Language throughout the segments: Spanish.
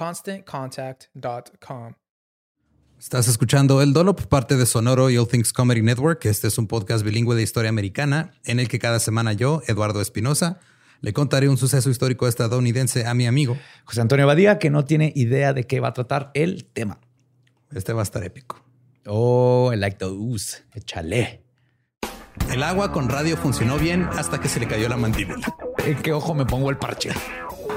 ConstantContact.com. Estás escuchando El Dolop, parte de Sonoro y All Things Comedy Network. Este es un podcast bilingüe de historia americana en el que cada semana yo, Eduardo Espinosa, le contaré un suceso histórico estadounidense a mi amigo José Antonio Badía, que no tiene idea de qué va a tratar el tema. Este va a estar épico. Oh, I like those. Échale. El agua con radio funcionó bien hasta que se le cayó la mandíbula. ¿En qué ojo me pongo el parche?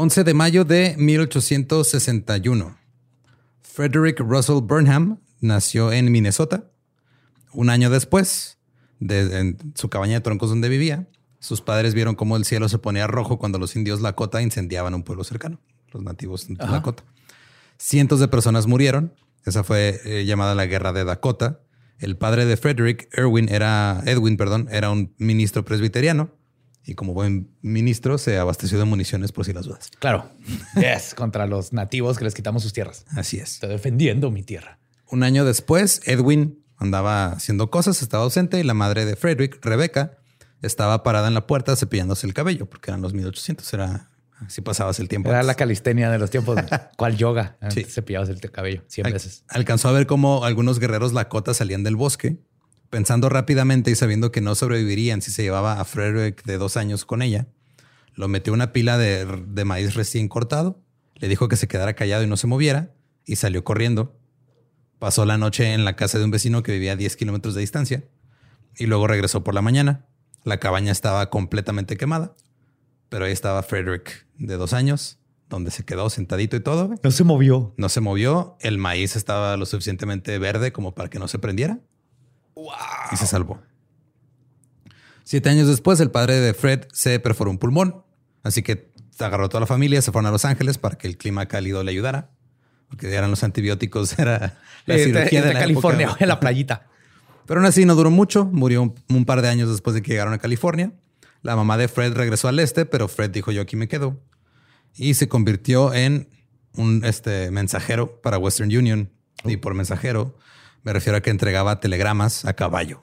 11 de mayo de 1861. Frederick Russell Burnham nació en Minnesota. Un año después, de, en su cabaña de troncos donde vivía, sus padres vieron cómo el cielo se ponía rojo cuando los indios Lakota incendiaban un pueblo cercano, los nativos de Lakota. Cientos de personas murieron. Esa fue eh, llamada la Guerra de Dakota. El padre de Frederick, Erwin, era, Edwin, perdón, era un ministro presbiteriano y como buen ministro se abasteció de municiones por si las dudas. Claro. Yes, contra los nativos que les quitamos sus tierras. Así es. Estoy defendiendo mi tierra. Un año después, Edwin andaba haciendo cosas, estaba ausente y la madre de Frederick, Rebecca, estaba parada en la puerta cepillándose el cabello porque eran los 1800. Era así pasabas el tiempo. Era antes. la calistenia de los tiempos. ¿Cuál yoga? Sí. Cepillabas el cabello 100 Al- veces. Alcanzó a ver cómo algunos guerreros Lakota salían del bosque, pensando rápidamente y sabiendo que no sobrevivirían si se llevaba a Frederick de dos años con ella. Lo metió una pila de, de maíz recién cortado, le dijo que se quedara callado y no se moviera, y salió corriendo. Pasó la noche en la casa de un vecino que vivía a 10 kilómetros de distancia, y luego regresó por la mañana. La cabaña estaba completamente quemada, pero ahí estaba Frederick de dos años, donde se quedó sentadito y todo. No se movió. No se movió. El maíz estaba lo suficientemente verde como para que no se prendiera. Y se salvó. Siete años después, el padre de Fred se perforó un pulmón. Así que agarró a toda la familia, se fueron a Los Ángeles para que el clima cálido le ayudara. Porque eran los antibióticos, era la Eh, cirugía de, de la California, época. en la playita. Pero aún así no duró mucho. Murió un, un par de años después de que llegaron a California. La mamá de Fred regresó al este, pero Fred dijo yo aquí me quedo. Y se convirtió en un este, mensajero para Western Union. Y por mensajero me refiero a que entregaba telegramas a caballo.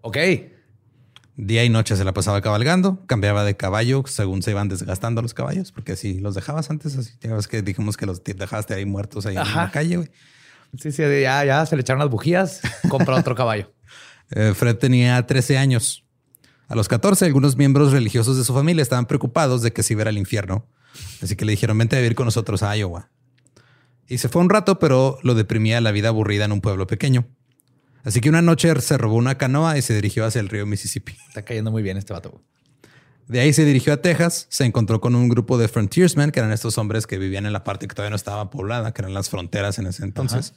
Ok. Día y noche se la pasaba cabalgando, cambiaba de caballo según se iban desgastando los caballos, porque si los dejabas antes, así, ya ves que dijimos que los dejaste ahí muertos ahí en la calle, güey. Sí, sí, ya, ya se le echaron las bujías, compra otro caballo. Eh, Fred tenía 13 años. A los 14, algunos miembros religiosos de su familia estaban preocupados de que se iba al infierno. Así que le dijeron, vente a vivir con nosotros a Iowa. Y se fue un rato, pero lo deprimía la vida aburrida en un pueblo pequeño. Así que una noche se robó una canoa y se dirigió hacia el río Mississippi. Está cayendo muy bien este vato. De ahí se dirigió a Texas, se encontró con un grupo de frontiersmen, que eran estos hombres que vivían en la parte que todavía no estaba poblada, que eran las fronteras en ese entonces.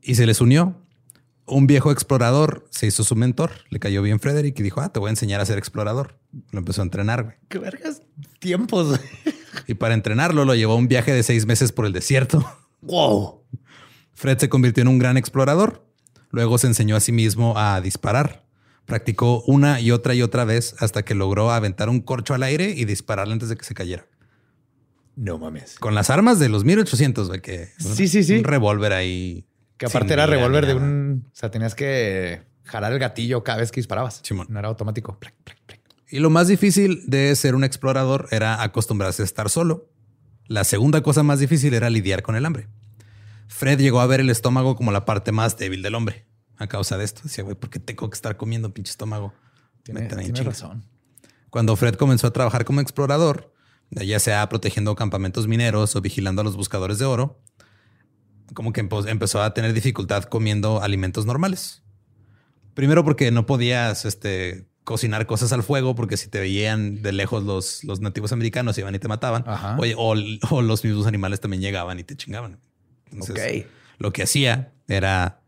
Y se les unió. Un viejo explorador se hizo su mentor, le cayó bien Frederick y dijo, ah, te voy a enseñar a ser explorador. Lo empezó a entrenar, güey. Qué vergas tiempos. Y para entrenarlo lo llevó a un viaje de seis meses por el desierto. Wow. Fred se convirtió en un gran explorador. Luego se enseñó a sí mismo a disparar. Practicó una y otra y otra vez hasta que logró aventar un corcho al aire y dispararle antes de que se cayera. No mames. Con las armas de los 1800, güey, que Sí, sí, sí. un revólver ahí. Que aparte era revólver de un... O sea, tenías que jalar el gatillo cada vez que disparabas. Simón. No era automático. Plac, plac, plac. Y lo más difícil de ser un explorador era acostumbrarse a estar solo. La segunda cosa más difícil era lidiar con el hambre. Fred llegó a ver el estómago como la parte más débil del hombre. A causa de esto, decía, güey, ¿por qué tengo que estar comiendo pinche estómago? Tiene, razón. Cuando Fred comenzó a trabajar como explorador, ya sea protegiendo campamentos mineros o vigilando a los buscadores de oro, como que empezó a tener dificultad comiendo alimentos normales. Primero porque no podías este, cocinar cosas al fuego, porque si te veían de lejos los, los nativos americanos iban y te mataban. Oye, o, o los mismos animales también llegaban y te chingaban. Entonces, Ok. Lo que hacía era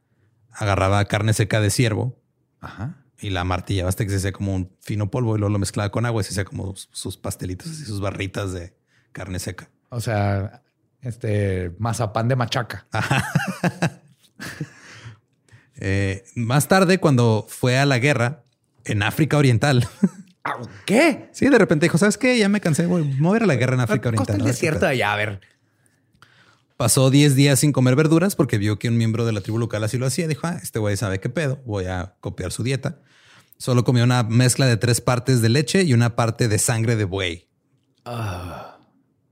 agarraba carne seca de ciervo Ajá. y la martillaba hasta que se hacía como un fino polvo y luego lo mezclaba con agua y se hacía como sus pastelitos y sus barritas de carne seca. O sea, este mazapán de machaca. Eh, más tarde, cuando fue a la guerra en África Oriental, ¿Qué? sí, de repente dijo, ¿sabes qué? Ya me cansé, voy a ir a la guerra en África Costa Oriental. el desierto pedo". de allá, a ver. Pasó 10 días sin comer verduras porque vio que un miembro de la tribu local así lo hacía. Dijo, ah, este güey sabe qué pedo, voy a copiar su dieta. Solo comió una mezcla de tres partes de leche y una parte de sangre de buey.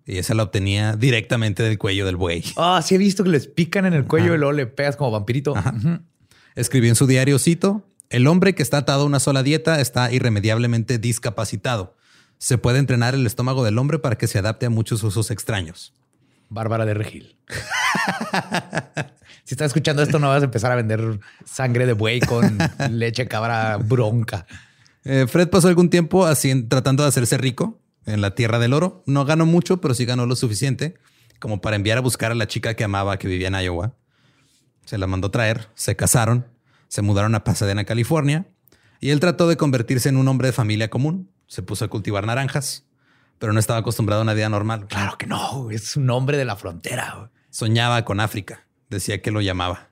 Y esa la obtenía directamente del cuello del buey. Ah, sí he visto que les pican en el cuello y luego le pegas como vampirito. Escribió en su diario, cito, el hombre que está atado a una sola dieta está irremediablemente discapacitado. Se puede entrenar el estómago del hombre para que se adapte a muchos usos extraños. Bárbara de Regil. si estás escuchando esto, no vas a empezar a vender sangre de buey con leche cabra bronca. Eh, Fred pasó algún tiempo así, tratando de hacerse rico en la tierra del oro. No ganó mucho, pero sí ganó lo suficiente como para enviar a buscar a la chica que amaba que vivía en Iowa. Se la mandó traer, se casaron, se mudaron a Pasadena, California, y él trató de convertirse en un hombre de familia común. Se puso a cultivar naranjas, pero no estaba acostumbrado a una vida normal. Claro que no, es un hombre de la frontera. Soñaba con África, decía que lo llamaba.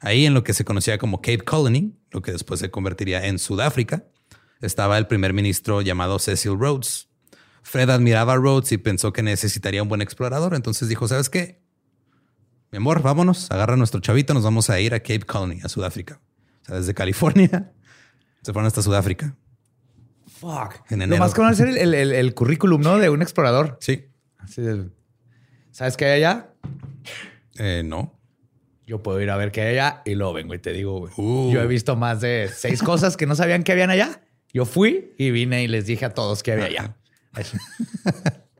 Ahí en lo que se conocía como Cape Colony, lo que después se convertiría en Sudáfrica, estaba el primer ministro llamado Cecil Rhodes. Fred admiraba a Rhodes y pensó que necesitaría un buen explorador, entonces dijo, ¿sabes qué? Mi amor, vámonos, agarra a nuestro chavito, nos vamos a ir a Cape Colony, a Sudáfrica. O sea, desde California se fueron hasta Sudáfrica. Fuck. En Lo enero. más conocer el, el, el- el currículum, ¿no? De un explorador. Sí. Así de, ¿Sabes qué hay allá? Eh, no. Yo puedo ir a ver qué hay allá y luego vengo y te digo, güey. Uh. Yo he visto más de seis cosas que no sabían que habían allá. Yo fui y vine y les dije a todos que había allá.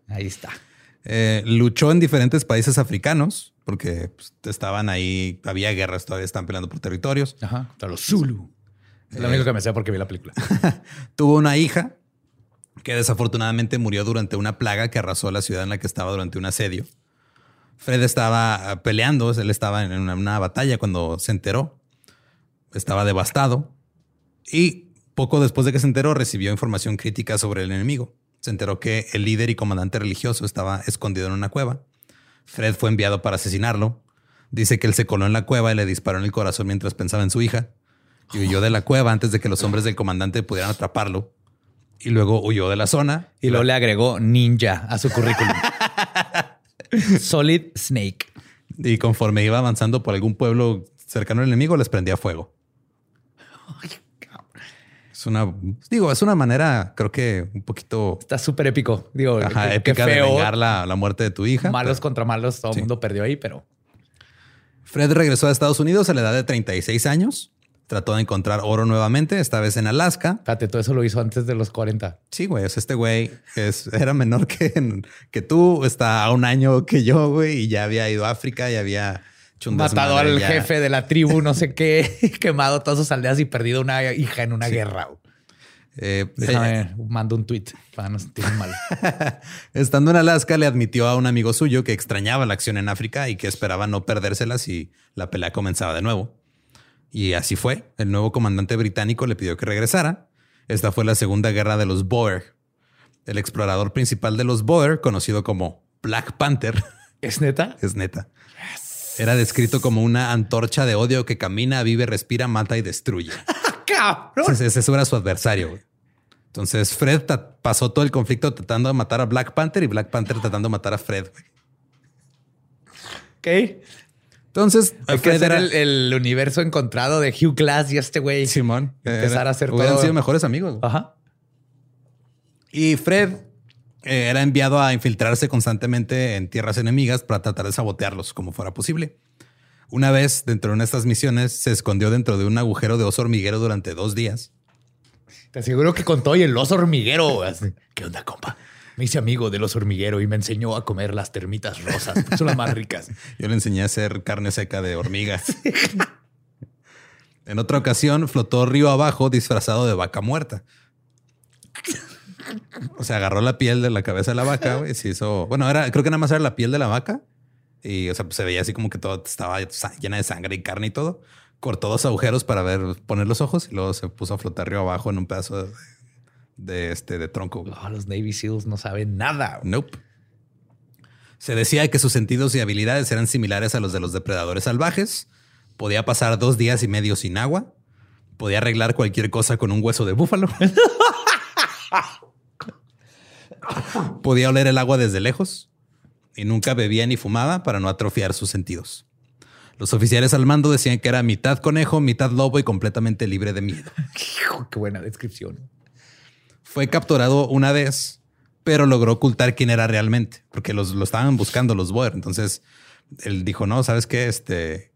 Ahí está. Eh, luchó en diferentes países africanos porque pues, estaban ahí, había guerras, todavía están peleando por territorios. Ajá. Contra los Zulu. Es lo único que me sé porque vi la película. Tuvo una hija que desafortunadamente murió durante una plaga que arrasó la ciudad en la que estaba durante un asedio. Fred estaba ah, peleando, él estaba en una, una batalla cuando se enteró. Estaba devastado y poco después de que se enteró recibió información crítica sobre el enemigo. Se enteró que el líder y comandante religioso estaba escondido en una cueva. Fred fue enviado para asesinarlo. Dice que él se coló en la cueva y le disparó en el corazón mientras pensaba en su hija. Y huyó de la cueva antes de que los hombres del comandante pudieran atraparlo. Y luego huyó de la zona. Y luego le agregó ninja a su currículum. Solid Snake. Y conforme iba avanzando por algún pueblo cercano al enemigo, les prendía fuego. Es una, digo, es una manera, creo que un poquito Está súper épico. Digo, ajá, qué- épica de vengar la, la muerte de tu hija. Malos pero contra malos, todo el Sí. mundo perdió ahí, pero Fred regresó a Estados Unidos a la edad de 36 años. Trató de encontrar oro nuevamente, esta vez en Alaska. espérate, todo eso lo hizo antes de los 40. Sí, güey. O sea, este güey es, era menor que, que tú, está a un año que yo, güey, y ya había ido a África y había Matado al ya. jefe de la tribu, no sé qué, quemado todas sus aldeas y perdido una hija en una guerra. Eh, Déjame, mando un tweet para no sentirme mal. Estando en Alaska, le admitió a un amigo suyo que extrañaba la acción en África y que esperaba no perdérsela si la pelea comenzaba de nuevo. Y así fue. El nuevo comandante británico le pidió que regresara. Esta fue la segunda guerra de los Boer. El explorador principal de los Boer, conocido como Black Panther, ¿Es neta? es neta. Era descrito como una antorcha de odio que camina, vive, respira, mata y destruye. ¡Cabrón! Ese, ese era su adversario. güey. Entonces Fred pasó todo el conflicto tratando de matar a Black Panther y Black Panther tratando de matar a Fred. güey. Ok. Entonces Hay que Fred era el, el universo encontrado de Hugh Glass y este güey. Simón. Empezar Era- a hacer hubieran todo. sido mejores amigos. güey. Ajá. Y Fred eh, era enviado a infiltrarse constantemente en tierras enemigas para tratar de sabotearlos como fuera posible. Una vez dentro de una de estas misiones se escondió dentro de un agujero de oso hormiguero durante dos días. Te aseguro que contó y el oso hormiguero. ¿Qué onda, compa? Me hice amigo del oso hormiguero y me enseñó a comer las termitas rosas. Son las más ricas. Yo le enseñé a hacer carne seca de hormigas. en otra ocasión flotó río abajo disfrazado de vaca muerta. O sea, agarró la piel de la cabeza de la vaca güey, y se hizo. Bueno, era, creo que nada más era la piel de la vaca. Y o sea, pues, se veía así como que todo estaba llena de sangre y carne y todo. Cortó dos agujeros para ver, poner los ojos y luego se puso a flotar río abajo en un pedazo de, de este de tronco. Oh, los Navy SEALs no saben nada. Nope. Se decía que sus sentidos y habilidades eran similares a los de los depredadores salvajes. Podía pasar dos días y medio sin agua. Podía arreglar cualquier cosa con un hueso de búfalo. Podía oler el agua desde lejos. Y nunca bebía ni fumaba para no atrofiar sus sentidos. Los oficiales al mando decían que era mitad conejo, mitad lobo y completamente libre de miedo. Qué buena descripción. Fue capturado una vez, pero logró ocultar quién era realmente, porque los, lo estaban buscando los Boer. Entonces él dijo: No, sabes qué? Este,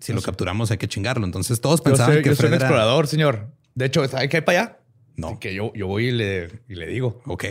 si lo capturamos, hay que chingarlo. Entonces todos Yo pensaban soy, que yo soy un era- explorador, señor. De hecho, ¿sabe qué hay para allá? No. Que yo, yo voy y le, y le digo. Ok,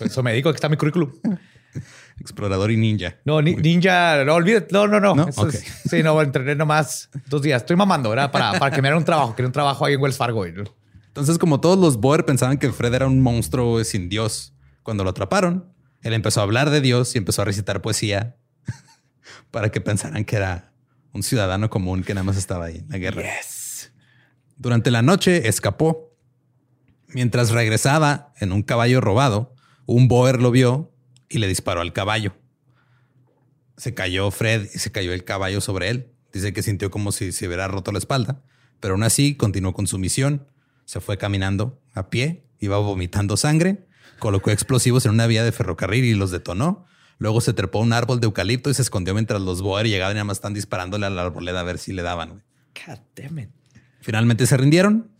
Eso me digo que está mi currículum. explorador y ninja. No, ni- ninja, no olvídate. No, no, no. ¿No? Eso Ok. es- sí, no, entrené nomás dos días. Estoy mamando, ¿verdad? Para, para que me hagan un trabajo. Quería un trabajo ahí en Wells Fargo. Entonces, como todos los Boer pensaban que Fred era un monstruo sin Dios, cuando lo atraparon, él empezó a hablar de Dios y empezó a recitar poesía para que pensaran que era un ciudadano común que nada más estaba ahí en la guerra. Durante la noche escapó. Mientras regresaba en un caballo robado, un Boer lo vio y le disparó al caballo. Se cayó Fred y se cayó el caballo sobre él. Dice que sintió como si se hubiera roto la espalda, pero aún así continuó con su misión. Se fue caminando a pie, iba vomitando sangre, colocó explosivos en una vía de ferrocarril y los detonó. Luego se trepó a un árbol de eucalipto y se escondió mientras los Boer llegaban y nada más están disparándole a la arboleda a ver si le daban. God damn it. Finalmente se rindieron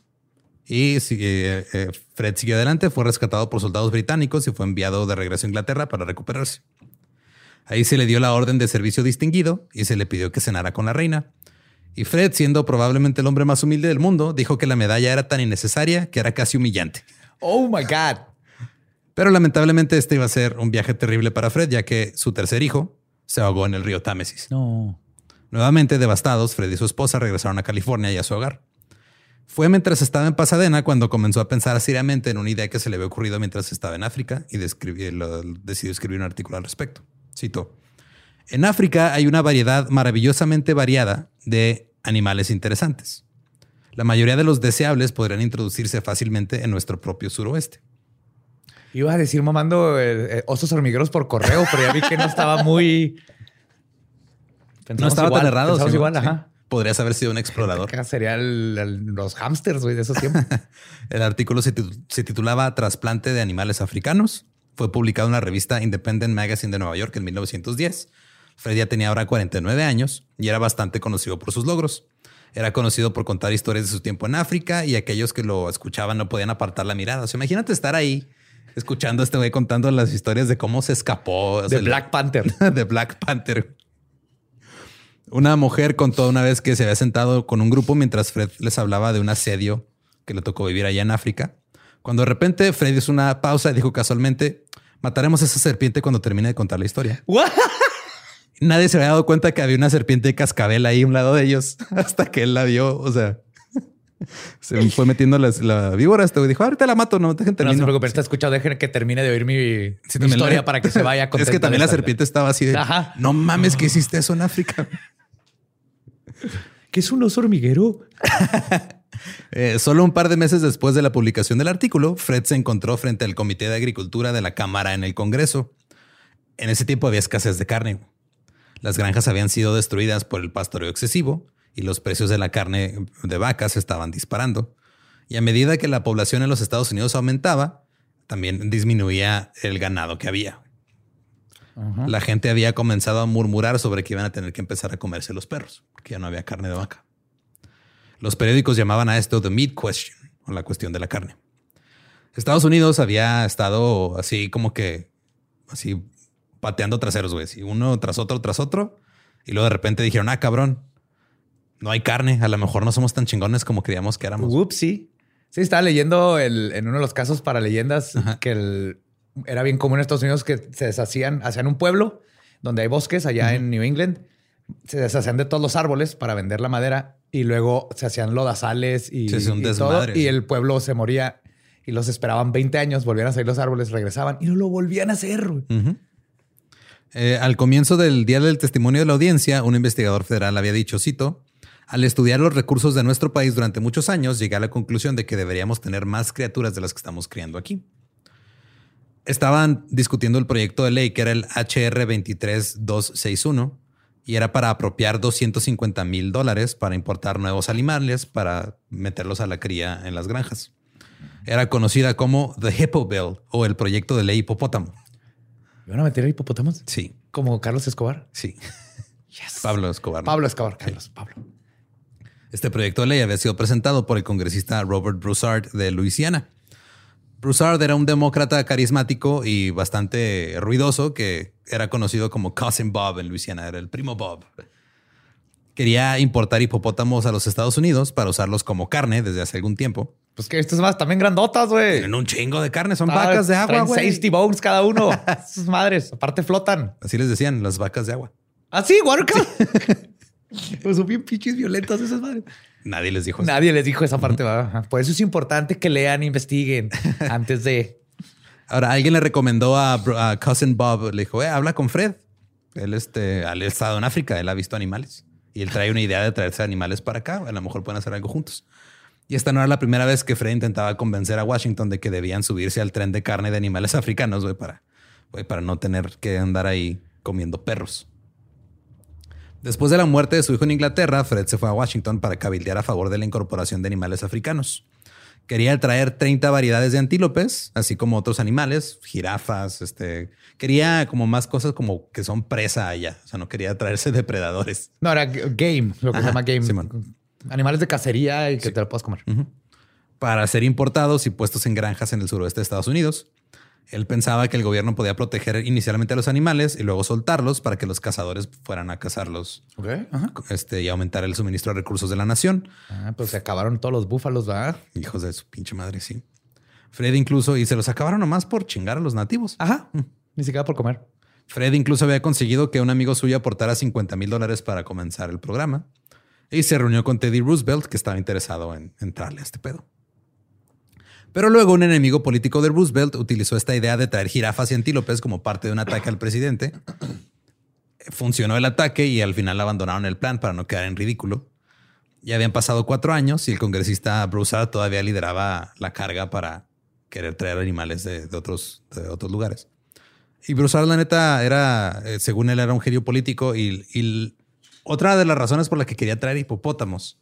y sigue- eh, Fred siguió adelante, fue rescatado por soldados británicos y fue enviado de regreso a Inglaterra para recuperarse. Ahí se le dio la orden de servicio distinguido y se le pidió que cenara con la reina. Y Fred, siendo probablemente el hombre más humilde del mundo, dijo que la medalla era tan innecesaria que era casi humillante. Oh my God. Pero lamentablemente este iba a ser un viaje terrible para Fred, ya que su tercer hijo se ahogó en el río Támesis. No. Nuevamente devastados, Fred y su esposa regresaron a California y a su hogar. Fue mientras estaba en Pasadena cuando comenzó a pensar seriamente en una idea que se le había ocurrido mientras estaba en África y lo- decidió escribir un artículo al respecto. Cito. En África hay una variedad maravillosamente variada de animales interesantes. La mayoría de los deseables podrían introducirse fácilmente en nuestro propio suroeste. Iba a decir mamando eh, eh, osos hormigueros por correo, pero ya vi que no estaba muy. No estaba igual, tan errado. pensamos igual, sí. ajá. Podrías haber sido un explorador. Sería el- el- los hamsters, güey, de esos tiempos. El artículo se, titu- se titulaba Trasplante de animales africanos. Fue publicado en la revista Independent Magazine de Nueva York en 1910. Fred ya tenía ahora 49 años y era bastante conocido por sus logros. Era conocido por contar historias de su tiempo en África y aquellos que lo escuchaban no podían apartar la mirada. O sea, imagínate estar ahí escuchando a este güey contando las historias de cómo se escapó. o De sea, el- Black Panther. de Black Panther. Una mujer contó una vez que se había sentado con un grupo mientras Fred les hablaba de un asedio que le tocó vivir allá en África. Cuando de repente Fred hizo una pausa y dijo casualmente, mataremos a esa serpiente cuando termine de contar la historia. What? Nadie se había dado cuenta que había una serpiente de cascabel ahí a un lado de ellos hasta que él la vio. O sea, se fue metiendo las- la, víbora. Este güey dijo, ahorita la mato, no dejen No terminar. se preocupen, está escuchado. Dejen que termine de oír mi, historia la- para que se vaya Es que también la serpiente estaba así de, Ajá. no mames que hiciste eso en África. ¿Qué es un oso hormiguero? Eh, solo un par de meses después de la publicación del artículo, Fred se encontró frente al Comité de Agricultura de la Cámara en el Congreso. En ese tiempo había escasez de carne. Las granjas habían sido destruidas por el pastoreo excesivo y los precios de la carne de vacas estaban disparando. Y a medida que la población en los Estados Unidos aumentaba, también disminuía el ganado que había. La gente había comenzado a murmurar sobre que iban a tener que empezar a comerse los perros, porque ya no había carne de vaca. Los periódicos llamaban a esto The Meat Question, o la cuestión de la carne. Estados Unidos había estado así como que, así pateando traseros, güey, uno tras otro, tras otro. Y luego de repente dijeron, ah, cabrón, no hay carne, a lo mejor no somos tan chingones como creíamos que éramos. Ups, sí. Sí, estaba leyendo el- en uno de los casos para leyendas que el- era bien común en Estados Unidos que se deshacían, hacían un pueblo donde hay bosques allá en New England. Se deshacían de todos los árboles para vender la madera y luego se hacían lodazales y, Sí, y todo. Y el pueblo se moría y los esperaban 20 años, volvían a salir los árboles, regresaban y no lo volvían a hacer. Eh, al comienzo del día del testimonio de la audiencia, un investigador federal había dicho, cito, al estudiar los recursos de nuestro país durante muchos años, llegué a la conclusión de que deberíamos tener más criaturas de las que estamos criando aquí. Estaban discutiendo el proyecto de ley que era el HR 23261 y era para apropiar 250 mil dólares para importar nuevos animales para meterlos a la cría en las granjas. Era conocida como The Hippo Bill o el proyecto de ley hipopótamo. ¿Iban a meter hipopótamos? Sí, Como Carlos Escobar. sí. Pablo Escobar. ¿no? Pablo Escobar, Carlos, Pablo. Este proyecto de ley había sido presentado por el congresista Robert Broussard de Luisiana. Broussard era un demócrata carismático y bastante ruidoso que era conocido como Cousin Bob en Luisiana, era el primo Bob. Quería importar hipopótamos a los Estados Unidos para usarlos como carne desde hace algún tiempo. Pues que estas más también grandotas, güey. Tienen un chingo de carne, son Ah, vacas de agua, güey. 60 bones cada uno. Sus madres. Aparte flotan. Así les decían, las vacas de agua. ¿Ah, sí? Guaruca. pues son bien pinches violentas esas madres. Nadie les dijo eso. Nadie les dijo esa parte. ¿verdad? Por eso es importante que lean e investiguen antes de... Ahora, alguien le recomendó a, Cousin Bob, le dijo, eh, habla con Fred. Él, este, él ha estado en África, él ha visto animales. Y él trae una idea de traerse animales para acá. A lo mejor pueden hacer algo juntos. Y esta no era la primera vez que Fred intentaba convencer a Washington de que debían subirse al tren de carne de animales africanos, güey, para, para no tener que andar ahí comiendo perros. Después de la muerte de su hijo en Inglaterra, Fred se fue a Washington para cabildear a favor de la incorporación de animales africanos. Quería traer 30 variedades de antílopes, así como otros animales, jirafas, este, quería como más cosas como que son presa allá, o sea, no quería traerse depredadores. No, era game, lo que se llama game. Simón. Animales de cacería y que te lo puedas comer. para ser importados y puestos en granjas en el suroeste de Estados Unidos. Él pensaba que el gobierno podía proteger inicialmente a los animales y luego soltarlos para que los cazadores fueran a cazarlos. Ajá. este, y aumentar el suministro de recursos de la nación. Ah, pues se acabaron todos los búfalos, ¿verdad? Hijos de su pinche madre, sí. Fred incluso, y se los acabaron nomás por chingar a los nativos. Ajá. Ni siquiera por comer. Fred incluso había conseguido que un amigo suyo aportara 50 mil dólares para comenzar el programa y se reunió con Teddy Roosevelt, que estaba interesado en entrarle a este pedo. Pero luego un enemigo político de Roosevelt utilizó esta idea de traer jirafas y antílopes como parte de un ataque al presidente. Funcionó el ataque y al final abandonaron el plan para no quedar en ridículo. Ya habían pasado cuatro años y el congresista Broussard todavía lideraba la carga para querer traer animales de, otros, otros lugares. Y Broussard, la neta, era, eh, según él, era un genio político. Y, y otra de las razones por la que quería traer hipopótamos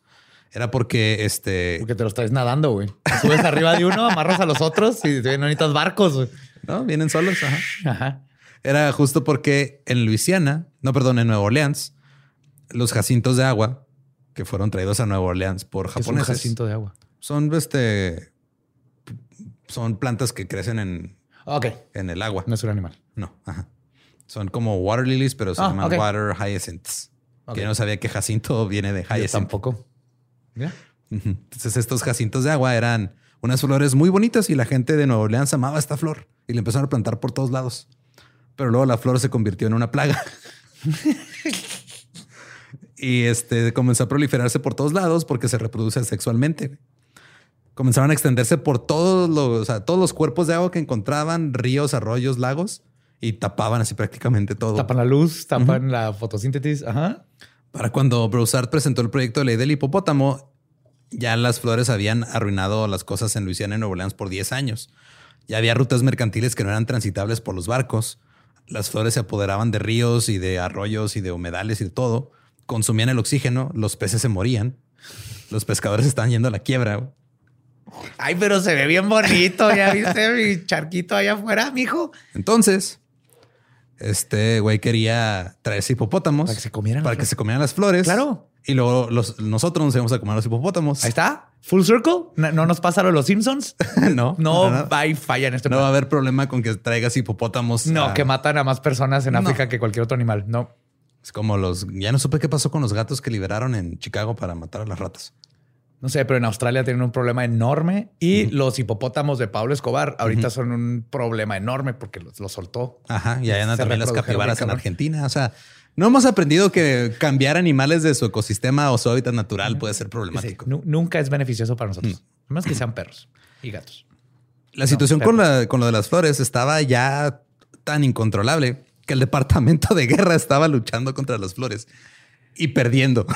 era porque este. Porque te los traes nadando, güey. Subes arriba de uno, amarras a los otros y no necesitas barcos, güey. No, vienen solos. Ajá. Ajá. Era justo porque en Luisiana, no, perdón, en Nueva Orleans, los jacintos de agua, que fueron traídos a Nueva Orleans por Es un japoneses. jacinto de agua. Son este son plantas que crecen en, Ok. en el agua. No es un animal. No, ajá. Son como water lilies, pero se Ah, llaman water hyacinths. Ok. Que yo no sabía que jacinto viene de Yo hyacinth. tampoco. Entonces estos jacintos de agua eran unas flores muy bonitas y la gente de Nueva Orleans amaba esta flor y le empezaron a plantar por todos lados. Pero luego la flor se convirtió en una plaga. y este comenzó a proliferarse por todos lados porque se reproduce sexualmente. Comenzaron a extenderse por todos los, o sea, todos los cuerpos de agua que encontraban, ríos, arroyos, lagos y tapaban así prácticamente todo. Tapan la luz, tapan la fotosíntesis. Ajá. Para cuando Broussard presentó el proyecto de ley del hipopótamo, ya las flores habían arruinado las cosas en Luisiana y Nueva Orleans por 10 años. Ya había rutas mercantiles que no eran transitables por los barcos. Las flores se apoderaban de ríos y de arroyos y de humedales y de todo. Consumían el oxígeno, los peces se morían. Los pescadores estaban yendo a la quiebra. Ay, pero se ve bien bonito. ¿Ya viste mi charquito allá afuera, mijo? Entonces, este güey quería traerse hipopótamos Para que se comieran para las que se comieran las flores. Claro. Y luego los, nosotros nos íbamos a comer los hipopótamos. Ahí está. Full circle. No, no nos pasa lo de los Simpsons. no, No hay falla en este No va a haber problema con que traigas hipopótamos. No, a- que matan a más personas en No. África que cualquier otro animal. No. Es como los. Ya no supe qué pasó con los gatos que liberaron en Chicago para matar a las ratas. No sé, pero en Australia tienen un problema enorme y los hipopótamos de Pablo Escobar ahorita son un problema enorme porque los, los soltó. Ajá. Y allá andan también las capibaras en. Argentina. O sea, no hemos aprendido que cambiar animales de su ecosistema o su hábitat natural puede ser problemático. Nu- nunca es beneficioso para nosotros. Más que sean perros y gatos. La situación con, la, con lo de las flores estaba ya tan incontrolable que el departamento de guerra estaba luchando contra las flores y perdiendo.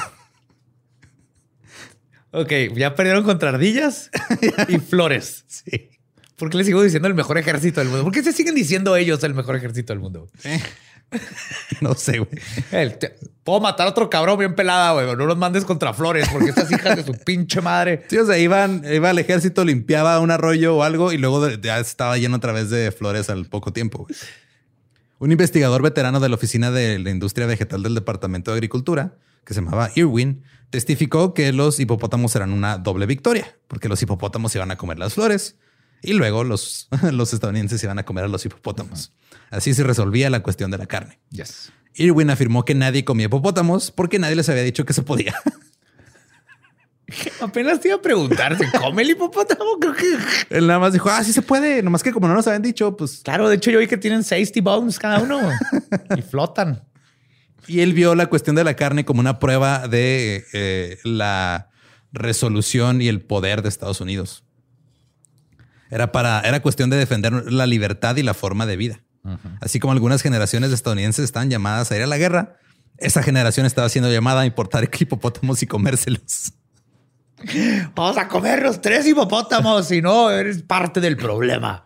Ok, ya perdieron contra ardillas y flores. Sí. ¿Por qué les sigo diciendo el mejor ejército del mundo? ¿Por qué se siguen diciendo ellos el mejor ejército del mundo? No sé, güey. El- te- puedo matar a otro cabrón bien pelada, güey. No los mandes contra flores porque estas hijas de su pinche madre. Sí, o sea, iban, iba al ejército, limpiaba un arroyo o algo y luego ya estaba lleno otra vez de flores al poco tiempo. güey. Un investigador veterano de la Oficina de la Industria Vegetal del Departamento de Agricultura, que se llamaba Irwin, testificó que los hipopótamos eran una doble victoria, porque los hipopótamos iban a comer las flores y luego los, los estadounidenses iban a comer a los hipopótamos. Así se resolvía la cuestión de la carne. Yes. Irwin afirmó que nadie comía hipopótamos porque nadie les había dicho que se podía. Apenas te iba a preguntar, ¿se come el hipopótamo? Creo que... Él nada más dijo, ah, sí se puede. Nomás que como no nos habían dicho, pues Claro, de hecho yo vi que tienen 60 bones cada uno y flotan. Y él vio la cuestión de la carne como una prueba de eh, la resolución y el poder de Estados Unidos. Era para, era cuestión de defender la libertad y la forma de vida. Así como algunas generaciones de estadounidenses estaban llamadas a ir a la guerra, esa generación estaba siendo llamada a importar hipopótamos y comérselos. Vamos a comer los tres hipopótamos, si no, eres parte del problema.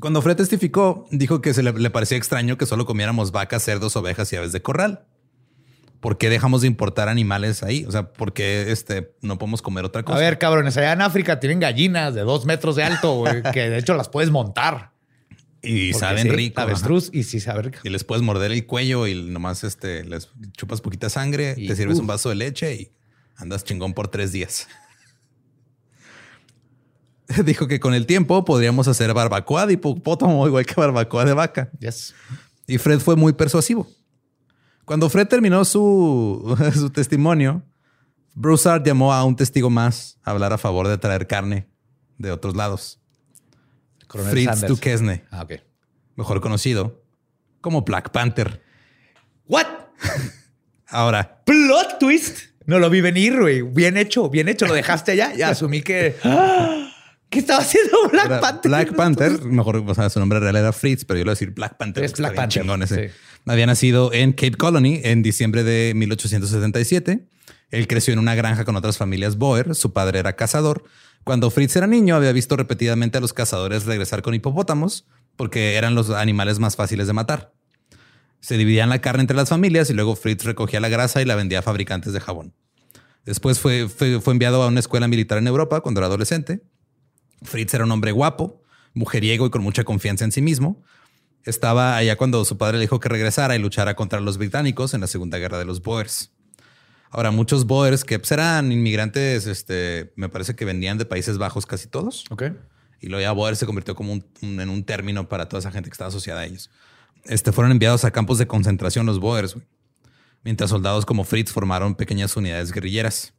Cuando Fred testificó, dijo que se le, le parecía extraño que solo comiéramos vacas, cerdos, ovejas y aves de corral. ¿Por qué dejamos de importar animales ahí? O sea, ¿por qué este, no podemos comer otra cosa? A ver, cabrones, allá en África tienen gallinas de dos metros de alto, que de hecho las puedes montar. y Porque saben sí, rico. ajá. Avestruz y sí sabe rico. Y les puedes morder el cuello y nomás este, les chupas poquita sangre, Y, te sirves uf. un vaso de leche y andas chingón por tres días. Dijo que con el tiempo podríamos hacer barbacoa de hipopótamo igual que barbacoa de vaca. Yes. Y Fred fue muy persuasivo. Cuando Fred terminó su, su testimonio, Broussard llamó a un testigo más a hablar a favor de traer carne de otros lados. Coronel Fritz Sanders. Duquesne, Ah, ok. mejor conocido como Black Panther. What? Ahora, Plot twist. No lo vi venir, güey. Bien hecho, bien hecho. Lo dejaste allá y asumí que. ¿Qué estaba haciendo Black Era Panther? Black Panther, mejor, o sea, su nombre real era Fritz, pero yo le voy a decir Black Panther. Es Black Panther, chingón ese. sí. Había nacido en Cape Colony en diciembre de 1877. Él creció en una granja con otras familias Boer. Su padre era cazador. Cuando Fritz era niño, había visto repetidamente a los cazadores regresar con hipopótamos porque eran los animales más fáciles de matar. Se dividían la carne entre las familias y luego Fritz recogía la grasa y la vendía a fabricantes de jabón. Después fue, fue, fue enviado a una escuela militar en Europa cuando era adolescente. Fritz era un hombre guapo, mujeriego y con mucha confianza en sí mismo. Estaba allá cuando su padre le dijo que regresara y luchara contra los británicos en la Segunda Guerra de los Boers. Ahora, muchos Boers que pues, eran inmigrantes, este, me parece que venían de Países Bajos casi todos. Ok. Y luego ya Boer se convirtió como un- un- en un término para toda esa gente que estaba asociada a ellos. Este, fueron enviados a campos de concentración los Boers, mientras soldados como Fritz formaron pequeñas unidades guerrilleras.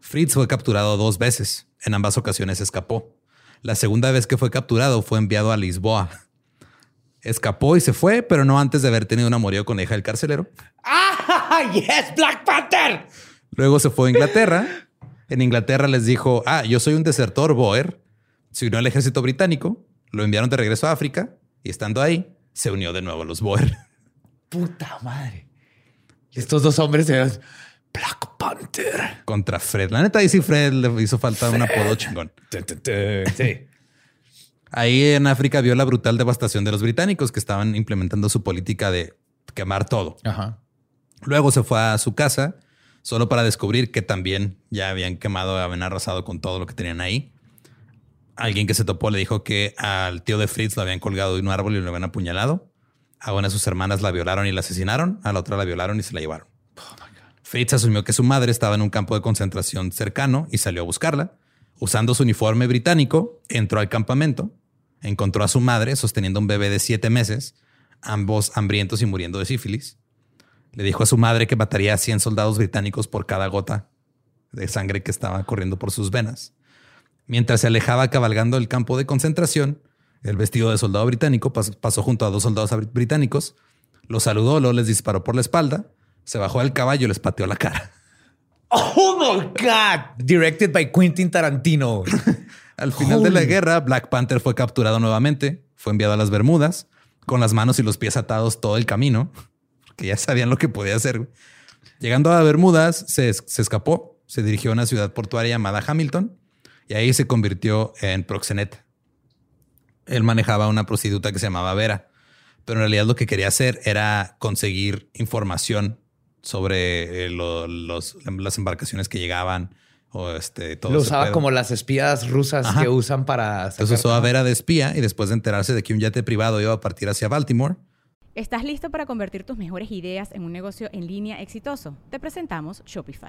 Fritz fue capturado dos veces. En ambas ocasiones escapó. La segunda vez que fue capturado fue enviado a Lisboa. Escapó y se fue, pero no antes de haber tenido un amorío con la hija del carcelero. ¡Ah! ¡Yes! ¡Black Panther! Luego se fue a Inglaterra. En Inglaterra les dijo, ah, yo soy un desertor Boer. Se unió al ejército británico, lo enviaron de regreso a África y estando ahí, se unió de nuevo a los Boer. ¡Puta madre! Y estos dos hombres eran Black Panther. Contra Fred. La neta, ahí sí Fred le hizo falta un apodo chingón. Sí. Ahí en África vio la brutal devastación de los británicos que estaban implementando su política de quemar todo. Ajá. Luego se fue a su casa solo para descubrir que también ya habían quemado, habían arrasado con todo lo que tenían ahí. Alguien que se topó le dijo que al tío de Fritz lo habían colgado de un árbol y lo habían apuñalado. A una de sus hermanas la violaron y la asesinaron. A la otra la violaron y se la llevaron. Fritz asumió que su madre estaba en un campo de concentración cercano y salió a buscarla. Usando su uniforme británico, entró al campamento, encontró a su madre sosteniendo un bebé de siete meses, ambos hambrientos y muriendo de sífilis. Le dijo a su madre que mataría a 100 soldados británicos por cada gota de sangre que estaba corriendo por sus venas. Mientras se alejaba cabalgando el campo de concentración, el vestido de soldado británico pas- pasó junto a dos soldados br- británicos, los saludó, luego les disparó por la espalda, se bajó del caballo y les pateó la cara. Oh my God. Directed by Quentin Tarantino. Al final de la guerra, Black Panther fue capturado nuevamente, fue enviado a las Bermudas, con las manos y los pies atados todo el camino, porque ya sabían lo que podía hacer. Llegando a Bermudas, se, se escapó, se dirigió a una ciudad portuaria llamada Hamilton y ahí se convirtió en proxeneta. Él manejaba una prostituta que se llamaba Vera, pero en realidad lo que quería hacer era conseguir información sobre eh, lo- los- las embarcaciones que llegaban o este todo Lo usaba pedo. como las espías rusas Ajá. que usan para. Entonces usó a Vera de espía y después de enterarse de que un yate privado iba a partir hacia Baltimore, ¿Estás listo para convertir tus mejores ideas en un negocio en línea exitoso? Te presentamos Shopify.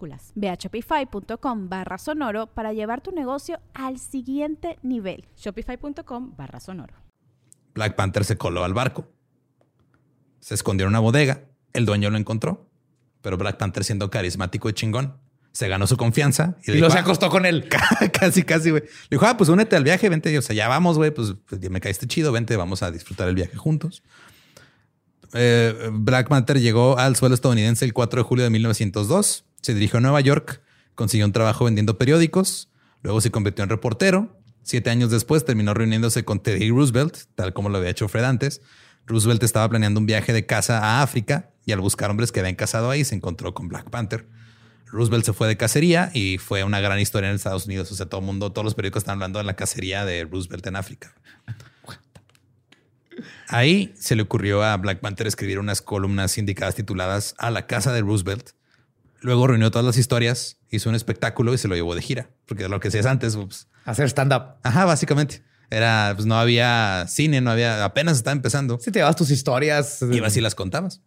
Ve a shopify.com barra sonoro para llevar tu negocio al siguiente nivel. Shopify.com barra sonoro. Black Panther se coló al barco. Se escondió en una bodega. El dueño lo encontró. Pero Black Panther, siendo carismático y chingón, se ganó su confianza Y le lo se "Ah, acostó con él. casi, casi, güey. Le dijo, ah, pues únete al viaje, vente. Y, o sea, ya vamos, güey. Pues, pues, ya me caíste chido, vente, vamos a disfrutar el viaje juntos. Eh, Black Panther llegó al suelo estadounidense el 4 de julio de 1902. Se dirigió a Nueva York, consiguió un trabajo vendiendo periódicos, luego se convirtió en reportero. Siete años después terminó reuniéndose con Teddy Roosevelt, tal como lo había hecho Fred antes. Roosevelt estaba planeando un viaje de caza a África y al buscar hombres que habían cazado ahí se encontró con Black Panther. Roosevelt se fue de cacería y fue una gran historia en Estados Unidos. O sea, todo el mundo, todos los periódicos están hablando de la cacería de Roosevelt en África. Ahí se le ocurrió a Black Panther escribir unas columnas indicadas tituladas A la casa de Roosevelt. Luego reunió todas las historias, hizo un espectáculo y se lo llevó de gira. Porque lo que hacías antes, pues, Hacer stand-up. ajá, básicamente. Era, pues no había cine, no había, apenas estaba empezando. Si te llevas tus historias. Ibas y las contabas.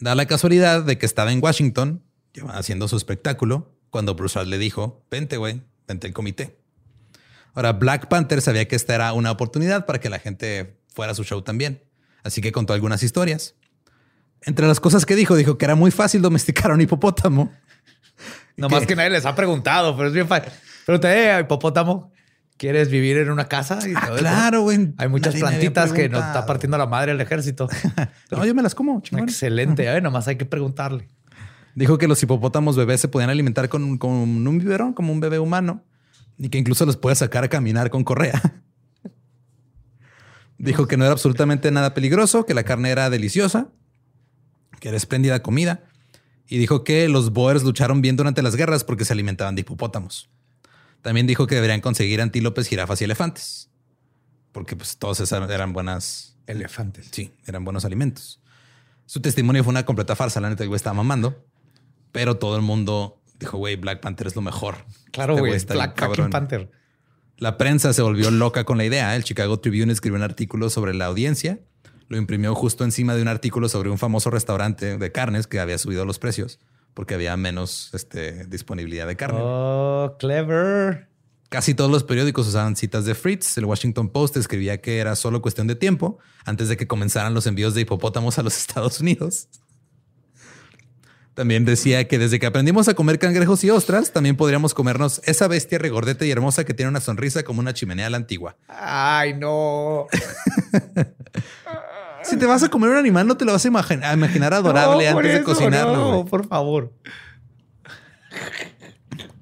Da la casualidad de que estaba en Washington haciendo su espectáculo cuando Bruce le dijo, vente, güey, vente al comité. Ahora, Black Panther sabía que esta era una oportunidad para que la gente fuera a su show también. Así que contó algunas historias. Entre las cosas que dijo, dijo que era muy fácil domesticar a un hipopótamo. Nomás ¿Qué? que nadie les ha preguntado, pero es bien fácil. Pregúntale, eh, hipopótamo, ¿Quieres vivir en una casa? Y ah, claro, güey. Hay muchas plantitas que nos está partiendo la madre el ejército. no, yo me las como. Excelente. Ver, nomás hay que preguntarle. Dijo que los hipopótamos bebés se podían alimentar con, un biberón, como un bebé humano, y que incluso los puede sacar a caminar con correa. Dijo que no era absolutamente nada peligroso, que la carne era deliciosa, que era espléndida comida, y dijo que los boers lucharon bien durante las guerras porque se alimentaban de hipopótamos. También dijo que deberían conseguir antílopes, jirafas y elefantes, porque pues todos eran buenas elefantes. Sí, eran buenos alimentos. Su testimonio fue una completa farsa, la neta el güey estaba mamando. Pero todo el mundo dijo, güey, Black Panther es lo mejor. Claro, este güey, Black Panther. La prensa se volvió loca con la idea. El Chicago Tribune escribió un artículo sobre la audiencia. Lo imprimió justo encima de un artículo sobre un famoso restaurante de carnes que había subido los precios porque había menos este, disponibilidad de carne. Oh, clever. Casi todos los periódicos usaban citas de Fritz. El Washington Post escribía que era solo cuestión de tiempo antes de que comenzaran los envíos de hipopótamos a los Estados Unidos. También decía que desde que aprendimos a comer cangrejos y ostras, también podríamos comernos esa bestia regordeta y hermosa que tiene una sonrisa como una chimenea a la antigua. Ay, no. si te vas a comer un animal, no te lo vas a, imaginar adorable antes de cocinarlo. No, por favor.